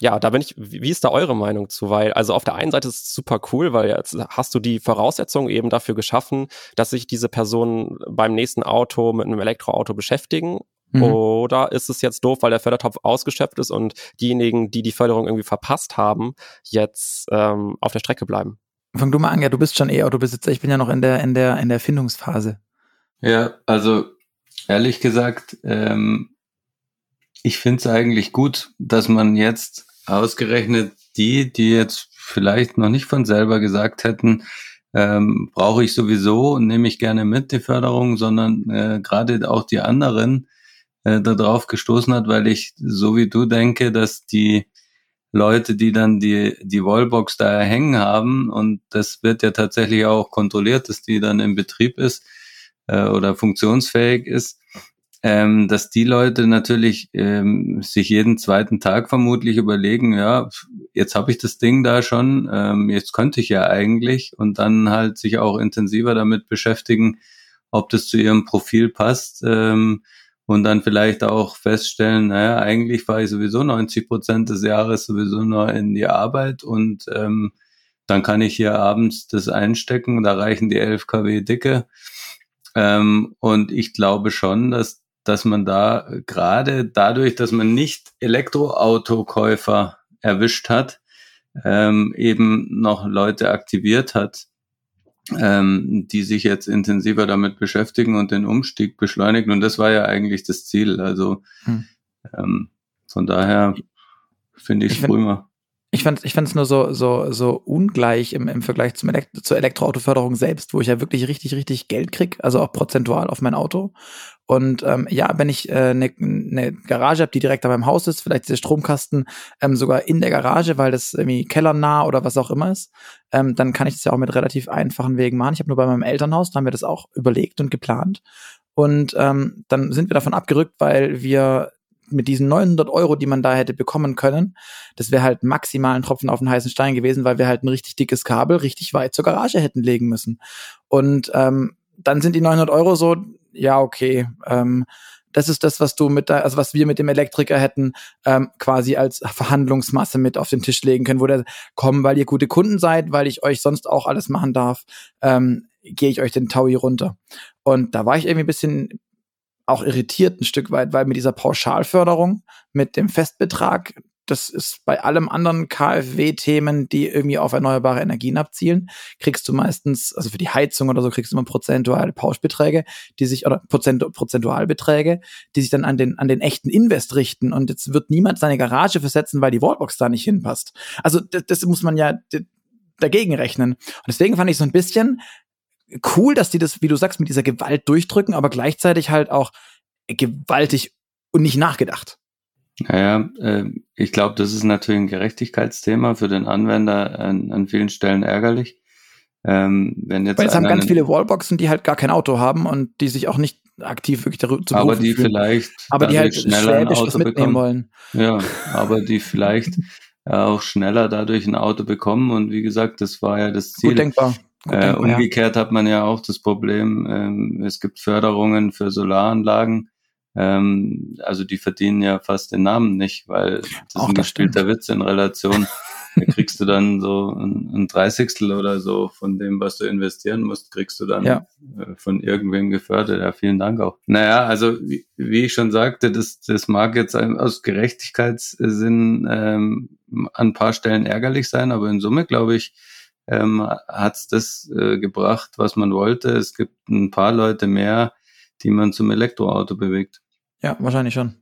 ja, da bin ich, wie ist da eure Meinung zu? Weil, also auf der einen Seite ist es super cool, weil jetzt hast du die Voraussetzungen eben dafür geschaffen, dass sich diese Personen beim nächsten Auto mit einem Elektroauto beschäftigen Mhm. Oder ist es jetzt doof, weil der Fördertopf ausgeschöpft ist und diejenigen, die die Förderung irgendwie verpasst haben, jetzt ähm, auf der Strecke bleiben? Fang du mal an, ja, du bist schon E-Autobesitzer, ich bin ja noch in der, in der, in der Erfindungsphase. Ja, also ehrlich gesagt, ähm, ich finde es eigentlich gut, dass man jetzt ausgerechnet die, die jetzt vielleicht noch nicht von selber gesagt hätten, ähm, brauche ich sowieso und nehme ich gerne mit die Förderung, sondern äh, gerade auch die anderen, äh, darauf gestoßen hat, weil ich so wie du denke, dass die Leute, die dann die, die Wallbox da hängen haben und das wird ja tatsächlich auch kontrolliert, dass die dann im Betrieb ist äh, oder funktionsfähig ist, ähm, dass die Leute natürlich ähm, sich jeden zweiten Tag vermutlich überlegen, ja, jetzt habe ich das Ding da schon, ähm, jetzt könnte ich ja eigentlich und dann halt sich auch intensiver damit beschäftigen, ob das zu ihrem Profil passt. Ähm, und dann vielleicht auch feststellen, naja, eigentlich fahre ich sowieso 90 Prozent des Jahres sowieso nur in die Arbeit und ähm, dann kann ich hier abends das einstecken, da reichen die 11 kW Dicke. Ähm, und ich glaube schon, dass, dass man da gerade dadurch, dass man nicht Elektroautokäufer erwischt hat, ähm, eben noch Leute aktiviert hat, ähm, die sich jetzt intensiver damit beschäftigen und den Umstieg beschleunigen. Und das war ja eigentlich das Ziel. Also hm. ähm, von daher finde ich es prima. Ich fand ich fand's nur so so so ungleich im, im Vergleich zum Elekt zur Elektroautoförderung selbst, wo ich ja wirklich richtig richtig Geld krieg, also auch prozentual auf mein Auto. Und ähm, ja, wenn ich eine äh, ne, ne Garage habe, die direkt an meinem Haus ist, vielleicht der Stromkasten ähm, sogar in der Garage, weil das irgendwie kellernah oder was auch immer ist, ähm, dann kann ich das ja auch mit relativ einfachen Wegen machen. Ich habe nur bei meinem Elternhaus, da haben wir das auch überlegt und geplant. Und ähm, dann sind wir davon abgerückt, weil wir mit diesen 900 Euro, die man da hätte bekommen können, das wäre halt maximal ein Tropfen auf den heißen Stein gewesen, weil wir halt ein richtig dickes Kabel richtig weit zur Garage hätten legen müssen. Und ähm, dann sind die 900 Euro so, ja, okay, ähm, das ist das, was du mit da, also was wir mit dem Elektriker hätten ähm, quasi als Verhandlungsmasse mit auf den Tisch legen können, wo der kommen, weil ihr gute Kunden seid, weil ich euch sonst auch alles machen darf, ähm, gehe ich euch den Taui runter. Und da war ich irgendwie ein bisschen auch irritiert ein Stück weit, weil mit dieser Pauschalförderung, mit dem Festbetrag, das ist bei allem anderen KfW-Themen, die irgendwie auf erneuerbare Energien abzielen, kriegst du meistens, also für die Heizung oder so, kriegst du immer prozentuale Pauschbeträge, die sich, oder Prozent, Prozentualbeträge, die sich dann an den, an den echten Invest richten. Und jetzt wird niemand seine Garage versetzen, weil die Wallbox da nicht hinpasst. Also das, das muss man ja dagegen rechnen. Und deswegen fand ich so ein bisschen, cool, dass die das, wie du sagst, mit dieser Gewalt durchdrücken, aber gleichzeitig halt auch gewaltig und nicht nachgedacht. Naja, äh, ich glaube, das ist natürlich ein Gerechtigkeitsthema für den Anwender an, an vielen Stellen ärgerlich. Ähm, wenn jetzt Weil es haben ganz viele Wallboxen, die halt gar kein Auto haben und die sich auch nicht aktiv wirklich dazu Aber die fühlen. vielleicht aber die halt schneller ein Auto mitnehmen bekommen. wollen. Ja, aber die vielleicht (laughs) auch schneller dadurch ein Auto bekommen und wie gesagt, das war ja das Ziel. Gut denkbar. Äh, umgekehrt hat man ja auch das Problem, ähm, es gibt Förderungen für Solaranlagen. Ähm, also die verdienen ja fast den Namen nicht, weil das auch ist ein gespielter Witz in Relation. (laughs) da kriegst du dann so ein, ein Dreißigstel oder so von dem, was du investieren musst, kriegst du dann ja. Äh, von irgendwem gefördert. Ja, vielen Dank auch. Naja, also wie, wie ich schon sagte, das, das mag jetzt aus Gerechtigkeitssinn ähm, an ein paar Stellen ärgerlich sein, aber in Summe glaube ich, ähm, hat es das äh, gebracht, was man wollte. Es gibt ein paar Leute mehr, die man zum Elektroauto bewegt. Ja, wahrscheinlich schon.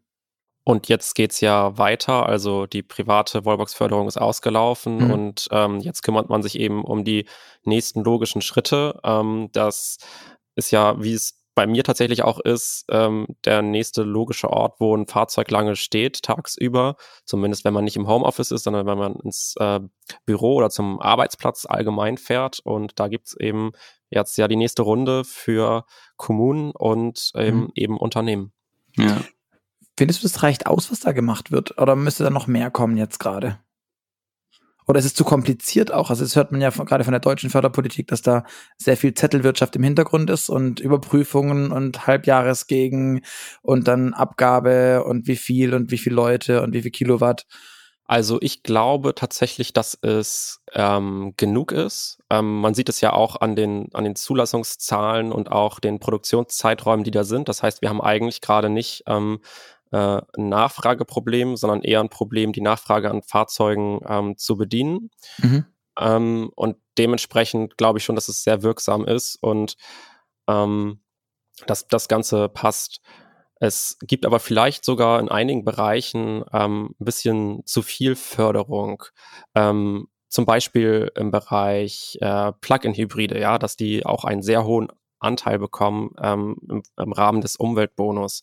Und jetzt geht's ja weiter, also die private Wallbox-Förderung ist ausgelaufen mhm. und ähm, jetzt kümmert man sich eben um die nächsten logischen Schritte. Ähm, das ist ja, wie es bei mir tatsächlich auch ist, ähm, der nächste logische Ort, wo ein Fahrzeug lange steht, tagsüber, zumindest wenn man nicht im Homeoffice ist, sondern wenn man ins äh, Büro oder zum Arbeitsplatz allgemein fährt. Und da gibt's eben jetzt ja die nächste Runde für Kommunen und ähm, mhm. eben Unternehmen. Ja. Findest du, das reicht aus, was da gemacht wird? Oder müsste da noch mehr kommen jetzt gerade? Oder ist zu kompliziert auch? Also das hört man ja von, gerade von der deutschen Förderpolitik, dass da sehr viel Zettelwirtschaft im Hintergrund ist und Überprüfungen und Halbjahresgegen und dann Abgabe und wie viel und wie viele Leute und wie viel Kilowatt. Also ich glaube tatsächlich, dass es ähm, genug ist. Ähm, man sieht es ja auch an den, an den Zulassungszahlen und auch den Produktionszeiträumen, die da sind. Das heißt, wir haben eigentlich gerade nicht ähm, äh, ein Nachfrageproblem, sondern eher ein Problem, die Nachfrage an Fahrzeugen ähm, zu bedienen. Mhm. Ähm, und dementsprechend glaube ich schon, dass es sehr wirksam ist und ähm, dass das Ganze passt. Es gibt aber vielleicht sogar in einigen Bereichen ähm, ein bisschen zu viel Förderung. Ähm, zum Beispiel im Bereich äh, Plug-in-Hybride, ja, dass die auch einen sehr hohen Anteil bekommen ähm, im, im Rahmen des Umweltbonus.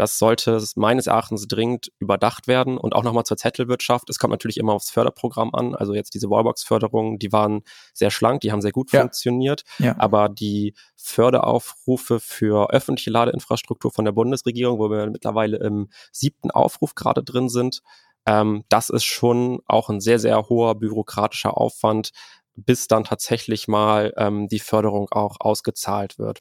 Das sollte meines Erachtens dringend überdacht werden und auch nochmal zur Zettelwirtschaft. Es kommt natürlich immer aufs Förderprogramm an. Also jetzt diese Wallbox-Förderungen, die waren sehr schlank, die haben sehr gut ja. funktioniert. Ja. Aber die Förderaufrufe für öffentliche Ladeinfrastruktur von der Bundesregierung, wo wir mittlerweile im siebten Aufruf gerade drin sind, ähm, das ist schon auch ein sehr, sehr hoher bürokratischer Aufwand, bis dann tatsächlich mal ähm, die Förderung auch ausgezahlt wird.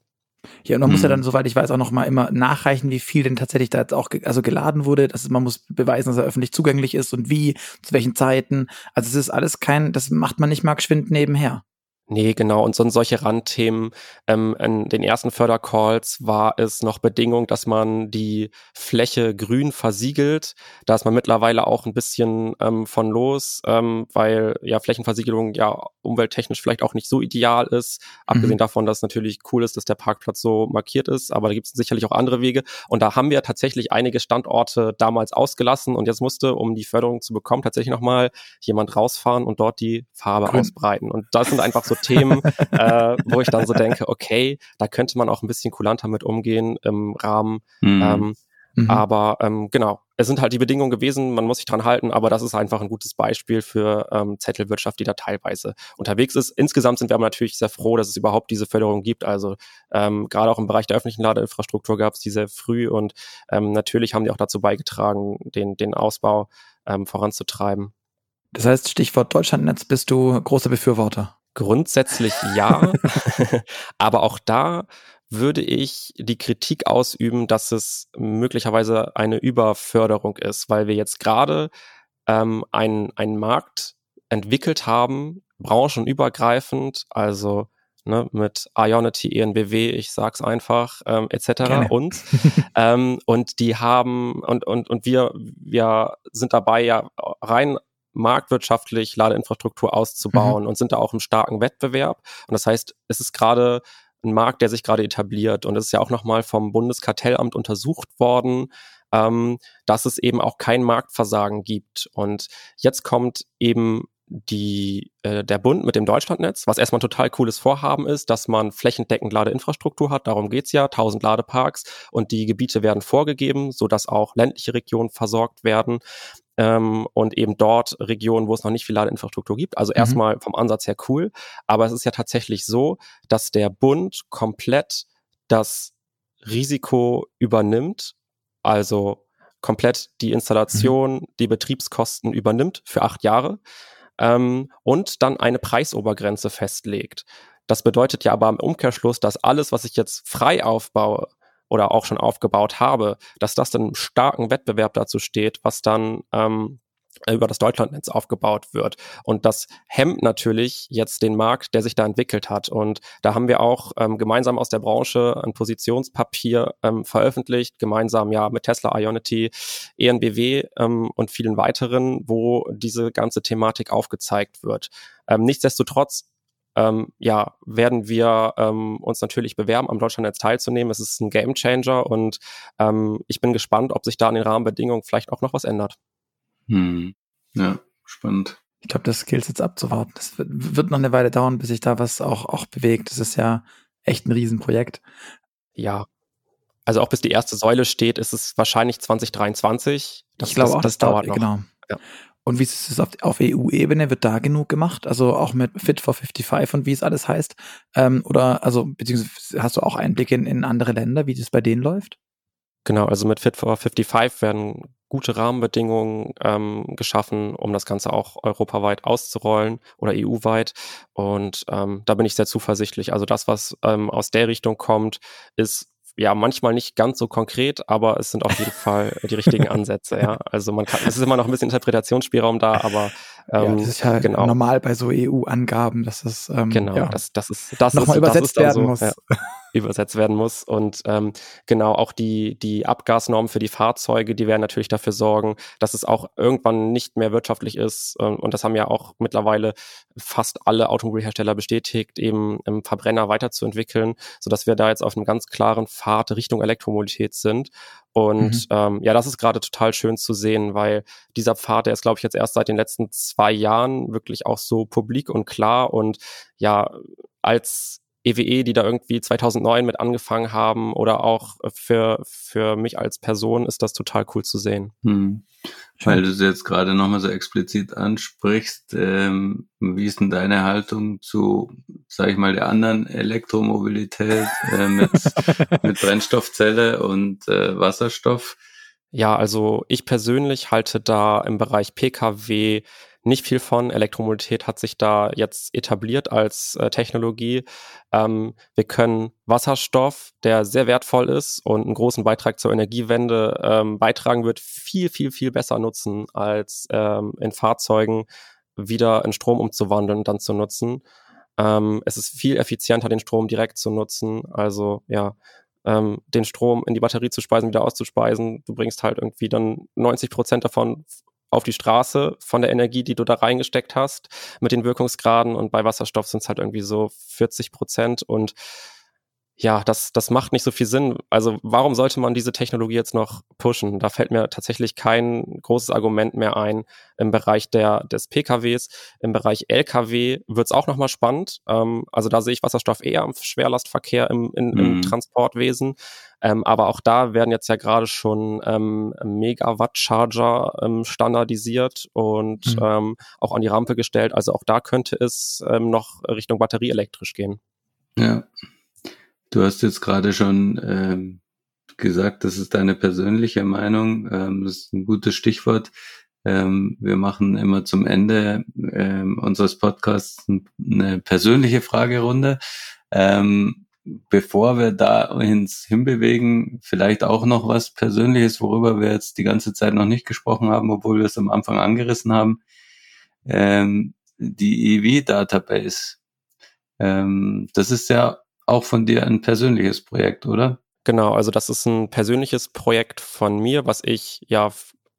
Ja, und man hm. muss ja dann, soweit ich weiß, auch noch mal immer nachreichen, wie viel denn tatsächlich da jetzt auch ge also geladen wurde. Das ist, man muss beweisen, dass er öffentlich zugänglich ist und wie, zu welchen Zeiten. Also es ist alles kein, das macht man nicht mal geschwind nebenher. Nee, genau. Und so, solche Randthemen, ähm, in den ersten Fördercalls war es noch Bedingung, dass man die Fläche grün versiegelt. Da ist man mittlerweile auch ein bisschen ähm, von los, ähm, weil ja Flächenversiegelung ja umwelttechnisch vielleicht auch nicht so ideal ist. Abgesehen mhm. davon, dass es natürlich cool ist, dass der Parkplatz so markiert ist, aber da gibt es sicherlich auch andere Wege. Und da haben wir tatsächlich einige Standorte damals ausgelassen und jetzt musste, um die Förderung zu bekommen, tatsächlich nochmal jemand rausfahren und dort die Farbe grün. ausbreiten. Und das sind einfach so Themen, äh, wo ich dann so denke, okay, da könnte man auch ein bisschen kulanter mit umgehen im Rahmen. Mhm. Ähm, mhm. Aber ähm, genau, es sind halt die Bedingungen gewesen, man muss sich dran halten, aber das ist einfach ein gutes Beispiel für ähm, Zettelwirtschaft, die da teilweise unterwegs ist. Insgesamt sind wir aber natürlich sehr froh, dass es überhaupt diese Förderung gibt. Also ähm, gerade auch im Bereich der öffentlichen Ladeinfrastruktur gab es die sehr früh und ähm, natürlich haben die auch dazu beigetragen, den, den Ausbau ähm, voranzutreiben. Das heißt, Stichwort Deutschlandnetz, bist du großer Befürworter? Grundsätzlich ja, (laughs) aber auch da würde ich die Kritik ausüben, dass es möglicherweise eine Überförderung ist, weil wir jetzt gerade ähm, einen, einen Markt entwickelt haben, branchenübergreifend, also ne, mit Ionity, ENBW, ich sag's einfach, ähm, etc. Und (laughs) ähm, und die haben und und und wir wir sind dabei ja rein marktwirtschaftlich Ladeinfrastruktur auszubauen mhm. und sind da auch im starken Wettbewerb. Und das heißt, es ist gerade ein Markt, der sich gerade etabliert. Und es ist ja auch nochmal vom Bundeskartellamt untersucht worden, ähm, dass es eben auch kein Marktversagen gibt. Und jetzt kommt eben die, äh, der Bund mit dem Deutschlandnetz, was erstmal ein total cooles Vorhaben ist, dass man flächendeckend Ladeinfrastruktur hat. Darum geht's ja, 1000 Ladeparks und die Gebiete werden vorgegeben, so dass auch ländliche Regionen versorgt werden ähm, und eben dort Regionen, wo es noch nicht viel Ladeinfrastruktur gibt. Also mhm. erstmal vom Ansatz her cool, aber es ist ja tatsächlich so, dass der Bund komplett das Risiko übernimmt, also komplett die Installation, mhm. die Betriebskosten übernimmt für acht Jahre ähm, und dann eine Preisobergrenze festlegt. Das bedeutet ja aber im Umkehrschluss, dass alles, was ich jetzt frei aufbaue, oder auch schon aufgebaut habe, dass das dann starken Wettbewerb dazu steht, was dann ähm, über das Deutschlandnetz aufgebaut wird. Und das hemmt natürlich jetzt den Markt, der sich da entwickelt hat. Und da haben wir auch ähm, gemeinsam aus der Branche ein Positionspapier ähm, veröffentlicht, gemeinsam ja mit Tesla Ionity, ENBW ähm, und vielen weiteren, wo diese ganze Thematik aufgezeigt wird. Ähm, nichtsdestotrotz ähm, ja, werden wir ähm, uns natürlich bewerben, am Deutschlandnetz teilzunehmen. Es ist ein Gamechanger und ähm, ich bin gespannt, ob sich da an den Rahmenbedingungen vielleicht auch noch was ändert. Hm. Ja, spannend. Ich glaube, das gilt jetzt abzuwarten. Das wird, wird noch eine Weile dauern, bis sich da was auch, auch bewegt. Das ist ja echt ein Riesenprojekt. Ja. Also auch bis die erste Säule steht, ist es wahrscheinlich 2023. Das, ich glaube auch, das, das dauert noch. Genau. Ja. Und wie ist es auf, auf EU-Ebene? Wird da genug gemacht? Also auch mit Fit for 55 und wie es alles heißt? Ähm, oder, also, beziehungsweise hast du auch Einblicke in, in andere Länder, wie das bei denen läuft? Genau, also mit Fit for 55 werden gute Rahmenbedingungen ähm, geschaffen, um das Ganze auch europaweit auszurollen oder EU-weit. Und ähm, da bin ich sehr zuversichtlich. Also das, was ähm, aus der Richtung kommt, ist ja manchmal nicht ganz so konkret, aber es sind auf jeden (laughs) Fall die richtigen Ansätze. Ja, also man kann, es ist immer noch ein bisschen Interpretationsspielraum da, aber ähm, ja, das ist ja genau. normal bei so EU-Angaben, dass es ähm, genau, ja, das, das ist das nochmal ist, übersetzt das werden so, muss. Ja übersetzt werden muss. Und ähm, genau auch die, die Abgasnormen für die Fahrzeuge, die werden natürlich dafür sorgen, dass es auch irgendwann nicht mehr wirtschaftlich ist. Ähm, und das haben ja auch mittlerweile fast alle Automobilhersteller bestätigt, eben im Verbrenner weiterzuentwickeln, sodass wir da jetzt auf einem ganz klaren Pfad Richtung Elektromobilität sind. Und mhm. ähm, ja, das ist gerade total schön zu sehen, weil dieser Pfad, der ist, glaube ich, jetzt erst seit den letzten zwei Jahren wirklich auch so publik und klar und ja, als EWE, e, die da irgendwie 2009 mit angefangen haben oder auch für, für mich als Person ist das total cool zu sehen. Hm. Weil du es jetzt gerade nochmal so explizit ansprichst, ähm, wie ist denn deine Haltung zu, sag ich mal, der anderen Elektromobilität äh, mit, (laughs) mit Brennstoffzelle und äh, Wasserstoff? Ja, also ich persönlich halte da im Bereich Pkw nicht viel von. Elektromobilität hat sich da jetzt etabliert als äh, Technologie. Ähm, wir können Wasserstoff, der sehr wertvoll ist und einen großen Beitrag zur Energiewende ähm, beitragen wird, viel, viel, viel besser nutzen, als ähm, in Fahrzeugen wieder in Strom umzuwandeln und dann zu nutzen. Ähm, es ist viel effizienter, den Strom direkt zu nutzen. Also ja, ähm, den Strom in die Batterie zu speisen, wieder auszuspeisen. Du bringst halt irgendwie dann 90 Prozent davon auf die Straße von der Energie, die du da reingesteckt hast, mit den Wirkungsgraden. Und bei Wasserstoff sind es halt irgendwie so 40 Prozent. Und ja, das, das macht nicht so viel Sinn. Also warum sollte man diese Technologie jetzt noch pushen? Da fällt mir tatsächlich kein großes Argument mehr ein im Bereich der, des PKWs. Im Bereich LKW wird es auch nochmal spannend. Ähm, also da sehe ich Wasserstoff eher im Schwerlastverkehr, im, in, mhm. im Transportwesen. Ähm, aber auch da werden jetzt ja gerade schon ähm, Megawatt-Charger ähm, standardisiert und mhm. ähm, auch an die Rampe gestellt. Also auch da könnte es ähm, noch Richtung batterieelektrisch gehen. Ja. Du hast jetzt gerade schon ähm, gesagt, das ist deine persönliche Meinung. Ähm, das ist ein gutes Stichwort. Ähm, wir machen immer zum Ende ähm, unseres Podcasts eine persönliche Fragerunde. Ähm, bevor wir da ins hinbewegen, vielleicht auch noch was Persönliches, worüber wir jetzt die ganze Zeit noch nicht gesprochen haben, obwohl wir es am Anfang angerissen haben. Ähm, die EV-Database. Ähm, das ist ja auch von dir ein persönliches Projekt, oder? Genau, also das ist ein persönliches Projekt von mir, was ich ja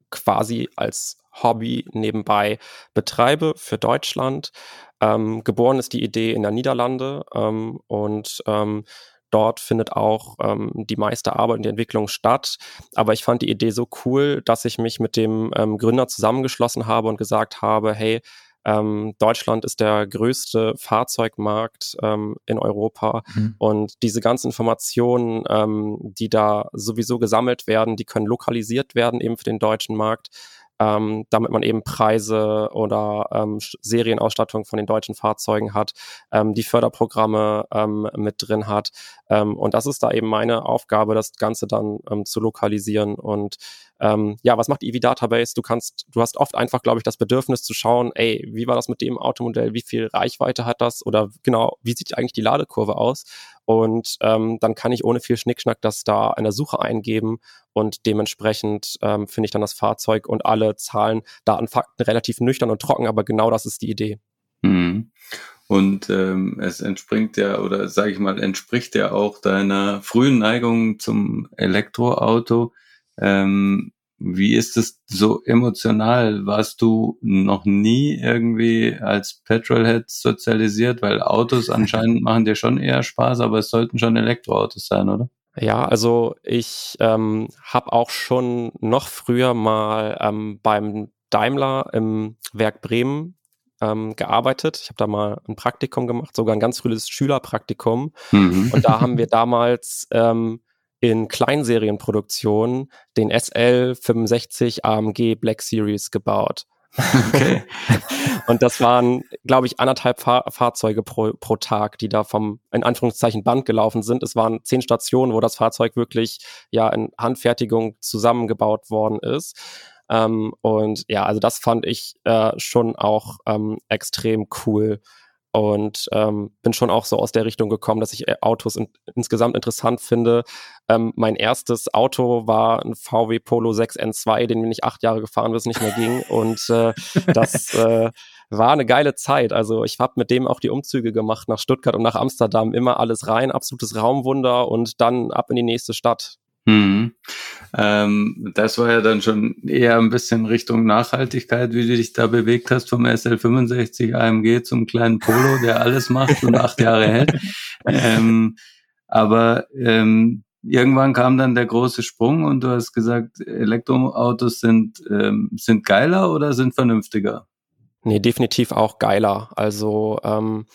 quasi als Hobby nebenbei betreibe für Deutschland. Ähm, geboren ist die Idee in der Niederlande ähm, und ähm, dort findet auch ähm, die meiste Arbeit und die Entwicklung statt. Aber ich fand die Idee so cool, dass ich mich mit dem ähm, Gründer zusammengeschlossen habe und gesagt habe, hey, ähm, Deutschland ist der größte Fahrzeugmarkt ähm, in Europa mhm. und diese ganzen Informationen, ähm, die da sowieso gesammelt werden, die können lokalisiert werden eben für den deutschen Markt ähm, damit man eben Preise oder ähm, Serienausstattung von den deutschen Fahrzeugen hat, ähm, die Förderprogramme ähm, mit drin hat. Ähm, und das ist da eben meine Aufgabe, das Ganze dann ähm, zu lokalisieren. Und ähm, ja, was macht EV Database? Du kannst, du hast oft einfach, glaube ich, das Bedürfnis zu schauen, ey, wie war das mit dem Automodell? Wie viel Reichweite hat das? Oder genau, wie sieht eigentlich die Ladekurve aus? Und ähm, dann kann ich ohne viel Schnickschnack das da in der Suche eingeben und dementsprechend ähm, finde ich dann das Fahrzeug und alle Zahlen, Daten, Fakten relativ nüchtern und trocken, aber genau das ist die Idee. Mhm. Und ähm, es entspringt ja, oder sage ich mal, entspricht ja auch deiner frühen Neigung zum Elektroauto. Ähm, wie ist es so emotional? Warst du noch nie irgendwie als Petrolhead sozialisiert? Weil Autos (laughs) anscheinend machen dir schon eher Spaß, aber es sollten schon Elektroautos sein, oder? Ja, also ich ähm, habe auch schon noch früher mal ähm, beim Daimler im Werk Bremen ähm, gearbeitet. Ich habe da mal ein Praktikum gemacht, sogar ein ganz frühes Schülerpraktikum. Mhm. Und da haben wir (laughs) damals ähm, in Kleinserienproduktion den SL 65 AMG Black Series gebaut. Okay. (laughs) und das waren, glaube ich, anderthalb Fahr Fahrzeuge pro, pro Tag, die da vom, in Anführungszeichen, Band gelaufen sind. Es waren zehn Stationen, wo das Fahrzeug wirklich ja in Handfertigung zusammengebaut worden ist. Ähm, und ja, also das fand ich äh, schon auch ähm, extrem cool und ähm, bin schon auch so aus der Richtung gekommen, dass ich äh, Autos in, insgesamt interessant finde. Ähm, mein erstes Auto war ein VW Polo 6N2, den bin ich acht Jahre gefahren, bis es nicht mehr ging. Und äh, das (laughs) äh, war eine geile Zeit. Also ich habe mit dem auch die Umzüge gemacht nach Stuttgart und nach Amsterdam. Immer alles rein, absolutes Raumwunder und dann ab in die nächste Stadt. Hm. Ähm, das war ja dann schon eher ein bisschen Richtung Nachhaltigkeit, wie du dich da bewegt hast, vom SL65 AMG zum kleinen Polo, der alles macht und acht Jahre hält. Ähm, aber ähm, irgendwann kam dann der große Sprung und du hast gesagt, Elektroautos sind, ähm, sind geiler oder sind vernünftiger? Nee, definitiv auch geiler. Also ähm,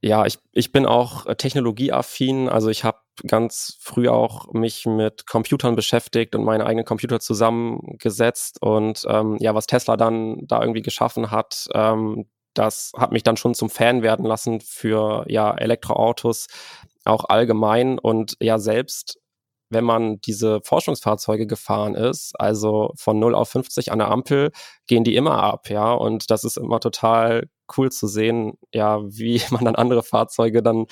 ja, ich, ich bin auch technologieaffin. Also ich habe ganz früh auch mich mit Computern beschäftigt und meine eigenen Computer zusammengesetzt. Und ähm, ja, was Tesla dann da irgendwie geschaffen hat, ähm, das hat mich dann schon zum Fan werden lassen für ja Elektroautos auch allgemein und ja selbst wenn man diese Forschungsfahrzeuge gefahren ist, also von 0 auf 50 an der Ampel, gehen die immer ab, ja. Und das ist immer total cool zu sehen, ja, wie (laughs) man dann andere Fahrzeuge dann,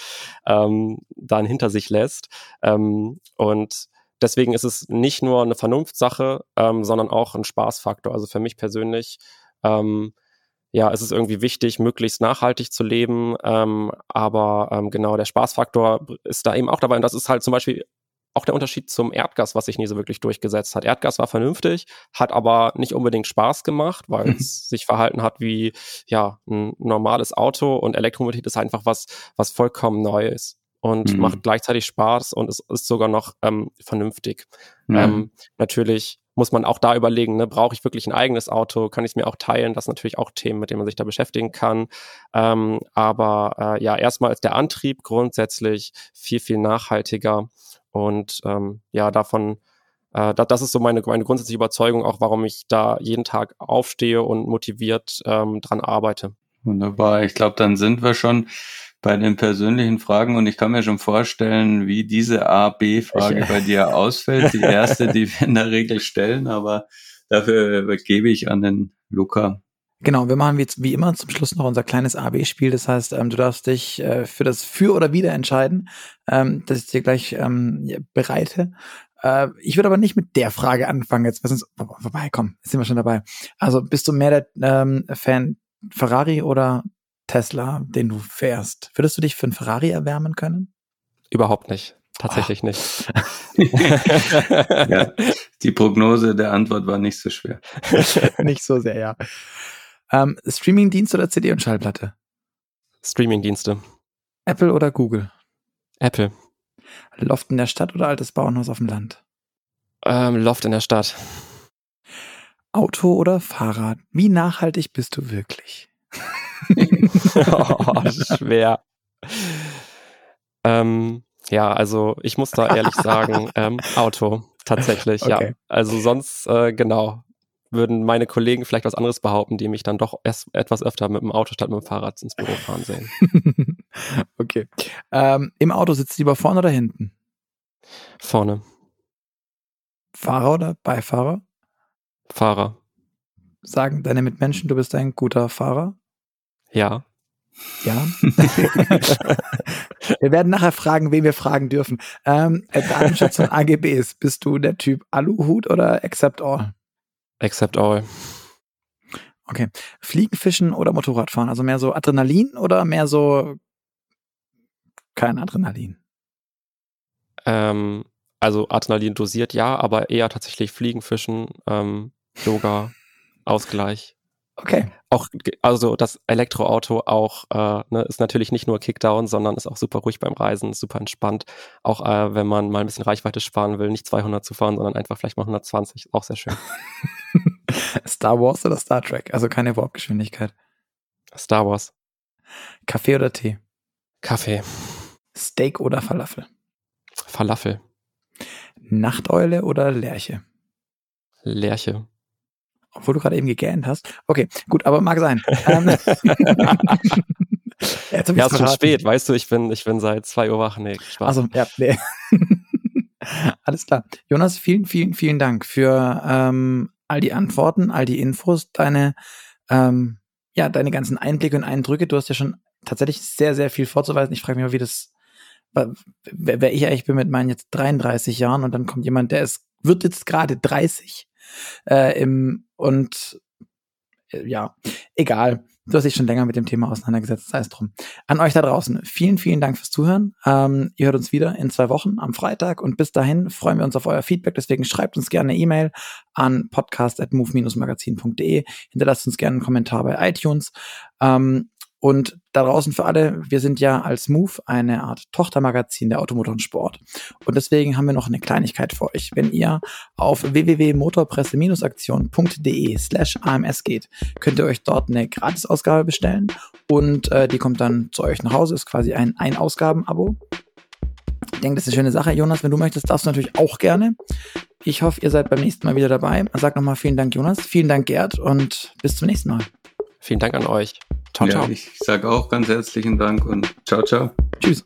ähm, dann hinter sich lässt. Ähm, und deswegen ist es nicht nur eine Vernunftssache, ähm, sondern auch ein Spaßfaktor. Also für mich persönlich, ähm, ja, es ist irgendwie wichtig, möglichst nachhaltig zu leben, ähm, aber ähm, genau der Spaßfaktor ist da eben auch dabei. Und das ist halt zum Beispiel auch der Unterschied zum Erdgas, was sich nie so wirklich durchgesetzt hat. Erdgas war vernünftig, hat aber nicht unbedingt Spaß gemacht, weil mhm. es sich verhalten hat wie ja ein normales Auto und Elektromobilität ist einfach was, was vollkommen neu ist und mhm. macht gleichzeitig Spaß und es ist sogar noch ähm, vernünftig. Mhm. Ähm, natürlich muss man auch da überlegen, ne, brauche ich wirklich ein eigenes Auto? Kann ich es mir auch teilen? Das sind natürlich auch Themen, mit denen man sich da beschäftigen kann. Ähm, aber äh, ja, erstmal ist der Antrieb grundsätzlich viel, viel nachhaltiger und ähm, ja, davon, äh, da, das ist so meine, meine grundsätzliche Überzeugung, auch warum ich da jeden Tag aufstehe und motiviert ähm, dran arbeite. Wunderbar. Ich glaube, dann sind wir schon bei den persönlichen Fragen und ich kann mir schon vorstellen, wie diese A-B-Frage bei dir ausfällt. Die erste, die wir in der Regel stellen, aber dafür übergebe ich an den Luca. Genau, wir machen jetzt wie immer zum Schluss noch unser kleines AB-Spiel. Das heißt, ähm, du darfst dich äh, für das Für oder Wider entscheiden, ähm, das ich dir gleich ähm, bereite. Äh, ich würde aber nicht mit der Frage anfangen jetzt. Was uns, vorbei, komm, jetzt sind wir schon dabei. Also bist du mehr der ähm, Fan Ferrari oder Tesla, den du fährst? Würdest du dich für einen Ferrari erwärmen können? Überhaupt nicht. Tatsächlich oh. nicht. (laughs) ja, die Prognose der Antwort war nicht so schwer. (laughs) nicht so sehr, ja. Ähm, Streamingdienst oder CD und Schallplatte? Streamingdienste. Apple oder Google? Apple. Loft in der Stadt oder altes Bauernhaus auf dem Land? Ähm, Loft in der Stadt. Auto oder Fahrrad? Wie nachhaltig bist du wirklich? (laughs) oh, schwer. Ähm, ja, also ich muss da ehrlich sagen, ähm, Auto tatsächlich, okay. ja. Also sonst, äh, genau, würden meine Kollegen vielleicht was anderes behaupten, die mich dann doch erst etwas öfter mit dem Auto statt mit dem Fahrrad ins Büro fahren sehen. (laughs) okay. Ähm, Im Auto sitzt lieber vorne oder hinten? Vorne. Fahrer oder Beifahrer? Fahrer. Sagen deine Mitmenschen, du bist ein guter Fahrer? Ja. Ja. (laughs) wir werden nachher fragen, wen wir fragen dürfen. Ähm, Datenschutz und AGBs. Bist du der Typ Aluhut oder Accept All? Except all. Okay. Fliegen, Fischen oder Motorradfahren? Also mehr so Adrenalin oder mehr so kein Adrenalin? Ähm, also Adrenalin dosiert ja, aber eher tatsächlich Fliegen, Fischen, ähm, Yoga, (laughs) Ausgleich. Okay. Auch, also das Elektroauto auch äh, ne, ist natürlich nicht nur Kickdown, sondern ist auch super ruhig beim Reisen, super entspannt. Auch äh, wenn man mal ein bisschen Reichweite sparen will, nicht 200 zu fahren, sondern einfach vielleicht mal 120, auch sehr schön. (laughs) Star Wars oder Star Trek? Also keine Warpgeschwindigkeit. Star Wars. Kaffee oder Tee? Kaffee. Steak oder Falafel? Falafel. Nachteule oder Lerche? Lerche. Obwohl du gerade eben gegähnt hast. Okay, gut, aber mag sein. (laughs) Ähm, (laughs) ja, ja ist schon spät, weißt du, ich bin, ich bin seit zwei Uhr wach. Nee, Spaß. Also, ja, nee. (laughs) Alles klar. Jonas, vielen, vielen, vielen Dank für ähm, all die Antworten, all die Infos, deine, ähm, ja, deine ganzen Einblicke und Eindrücke. Du hast ja schon tatsächlich sehr, sehr viel vorzuweisen. Ich frage mich mal, wie das, wer, wer ich eigentlich bin mit meinen jetzt 33 Jahren und dann kommt jemand, der ist, wird jetzt gerade 30 äh, im, und äh, ja, egal. Du hast dich schon länger mit dem Thema auseinandergesetzt, sei es drum. An euch da draußen, vielen, vielen Dank fürs Zuhören. Ähm, ihr hört uns wieder in zwei Wochen am Freitag und bis dahin freuen wir uns auf euer Feedback. Deswegen schreibt uns gerne eine E-Mail an podcast.move-magazin.de. Hinterlasst uns gerne einen Kommentar bei iTunes. Ähm, und da draußen für alle, wir sind ja als Move eine Art Tochtermagazin der Automotor und Sport. Und deswegen haben wir noch eine Kleinigkeit für euch. Wenn ihr auf www.motorpresse-aktion.de slash AMS geht, könnt ihr euch dort eine Gratisausgabe bestellen und äh, die kommt dann zu euch nach Hause. Ist quasi ein Ein-Ausgaben-Abo. Ich denke, das ist eine schöne Sache. Jonas, wenn du möchtest, darfst du natürlich auch gerne. Ich hoffe, ihr seid beim nächsten Mal wieder dabei. Sag nochmal vielen Dank, Jonas. Vielen Dank, Gerd. Und bis zum nächsten Mal. Vielen Dank an euch. Ciao, ja, ciao. Ich sage auch ganz herzlichen Dank und ciao, ciao. Tschüss.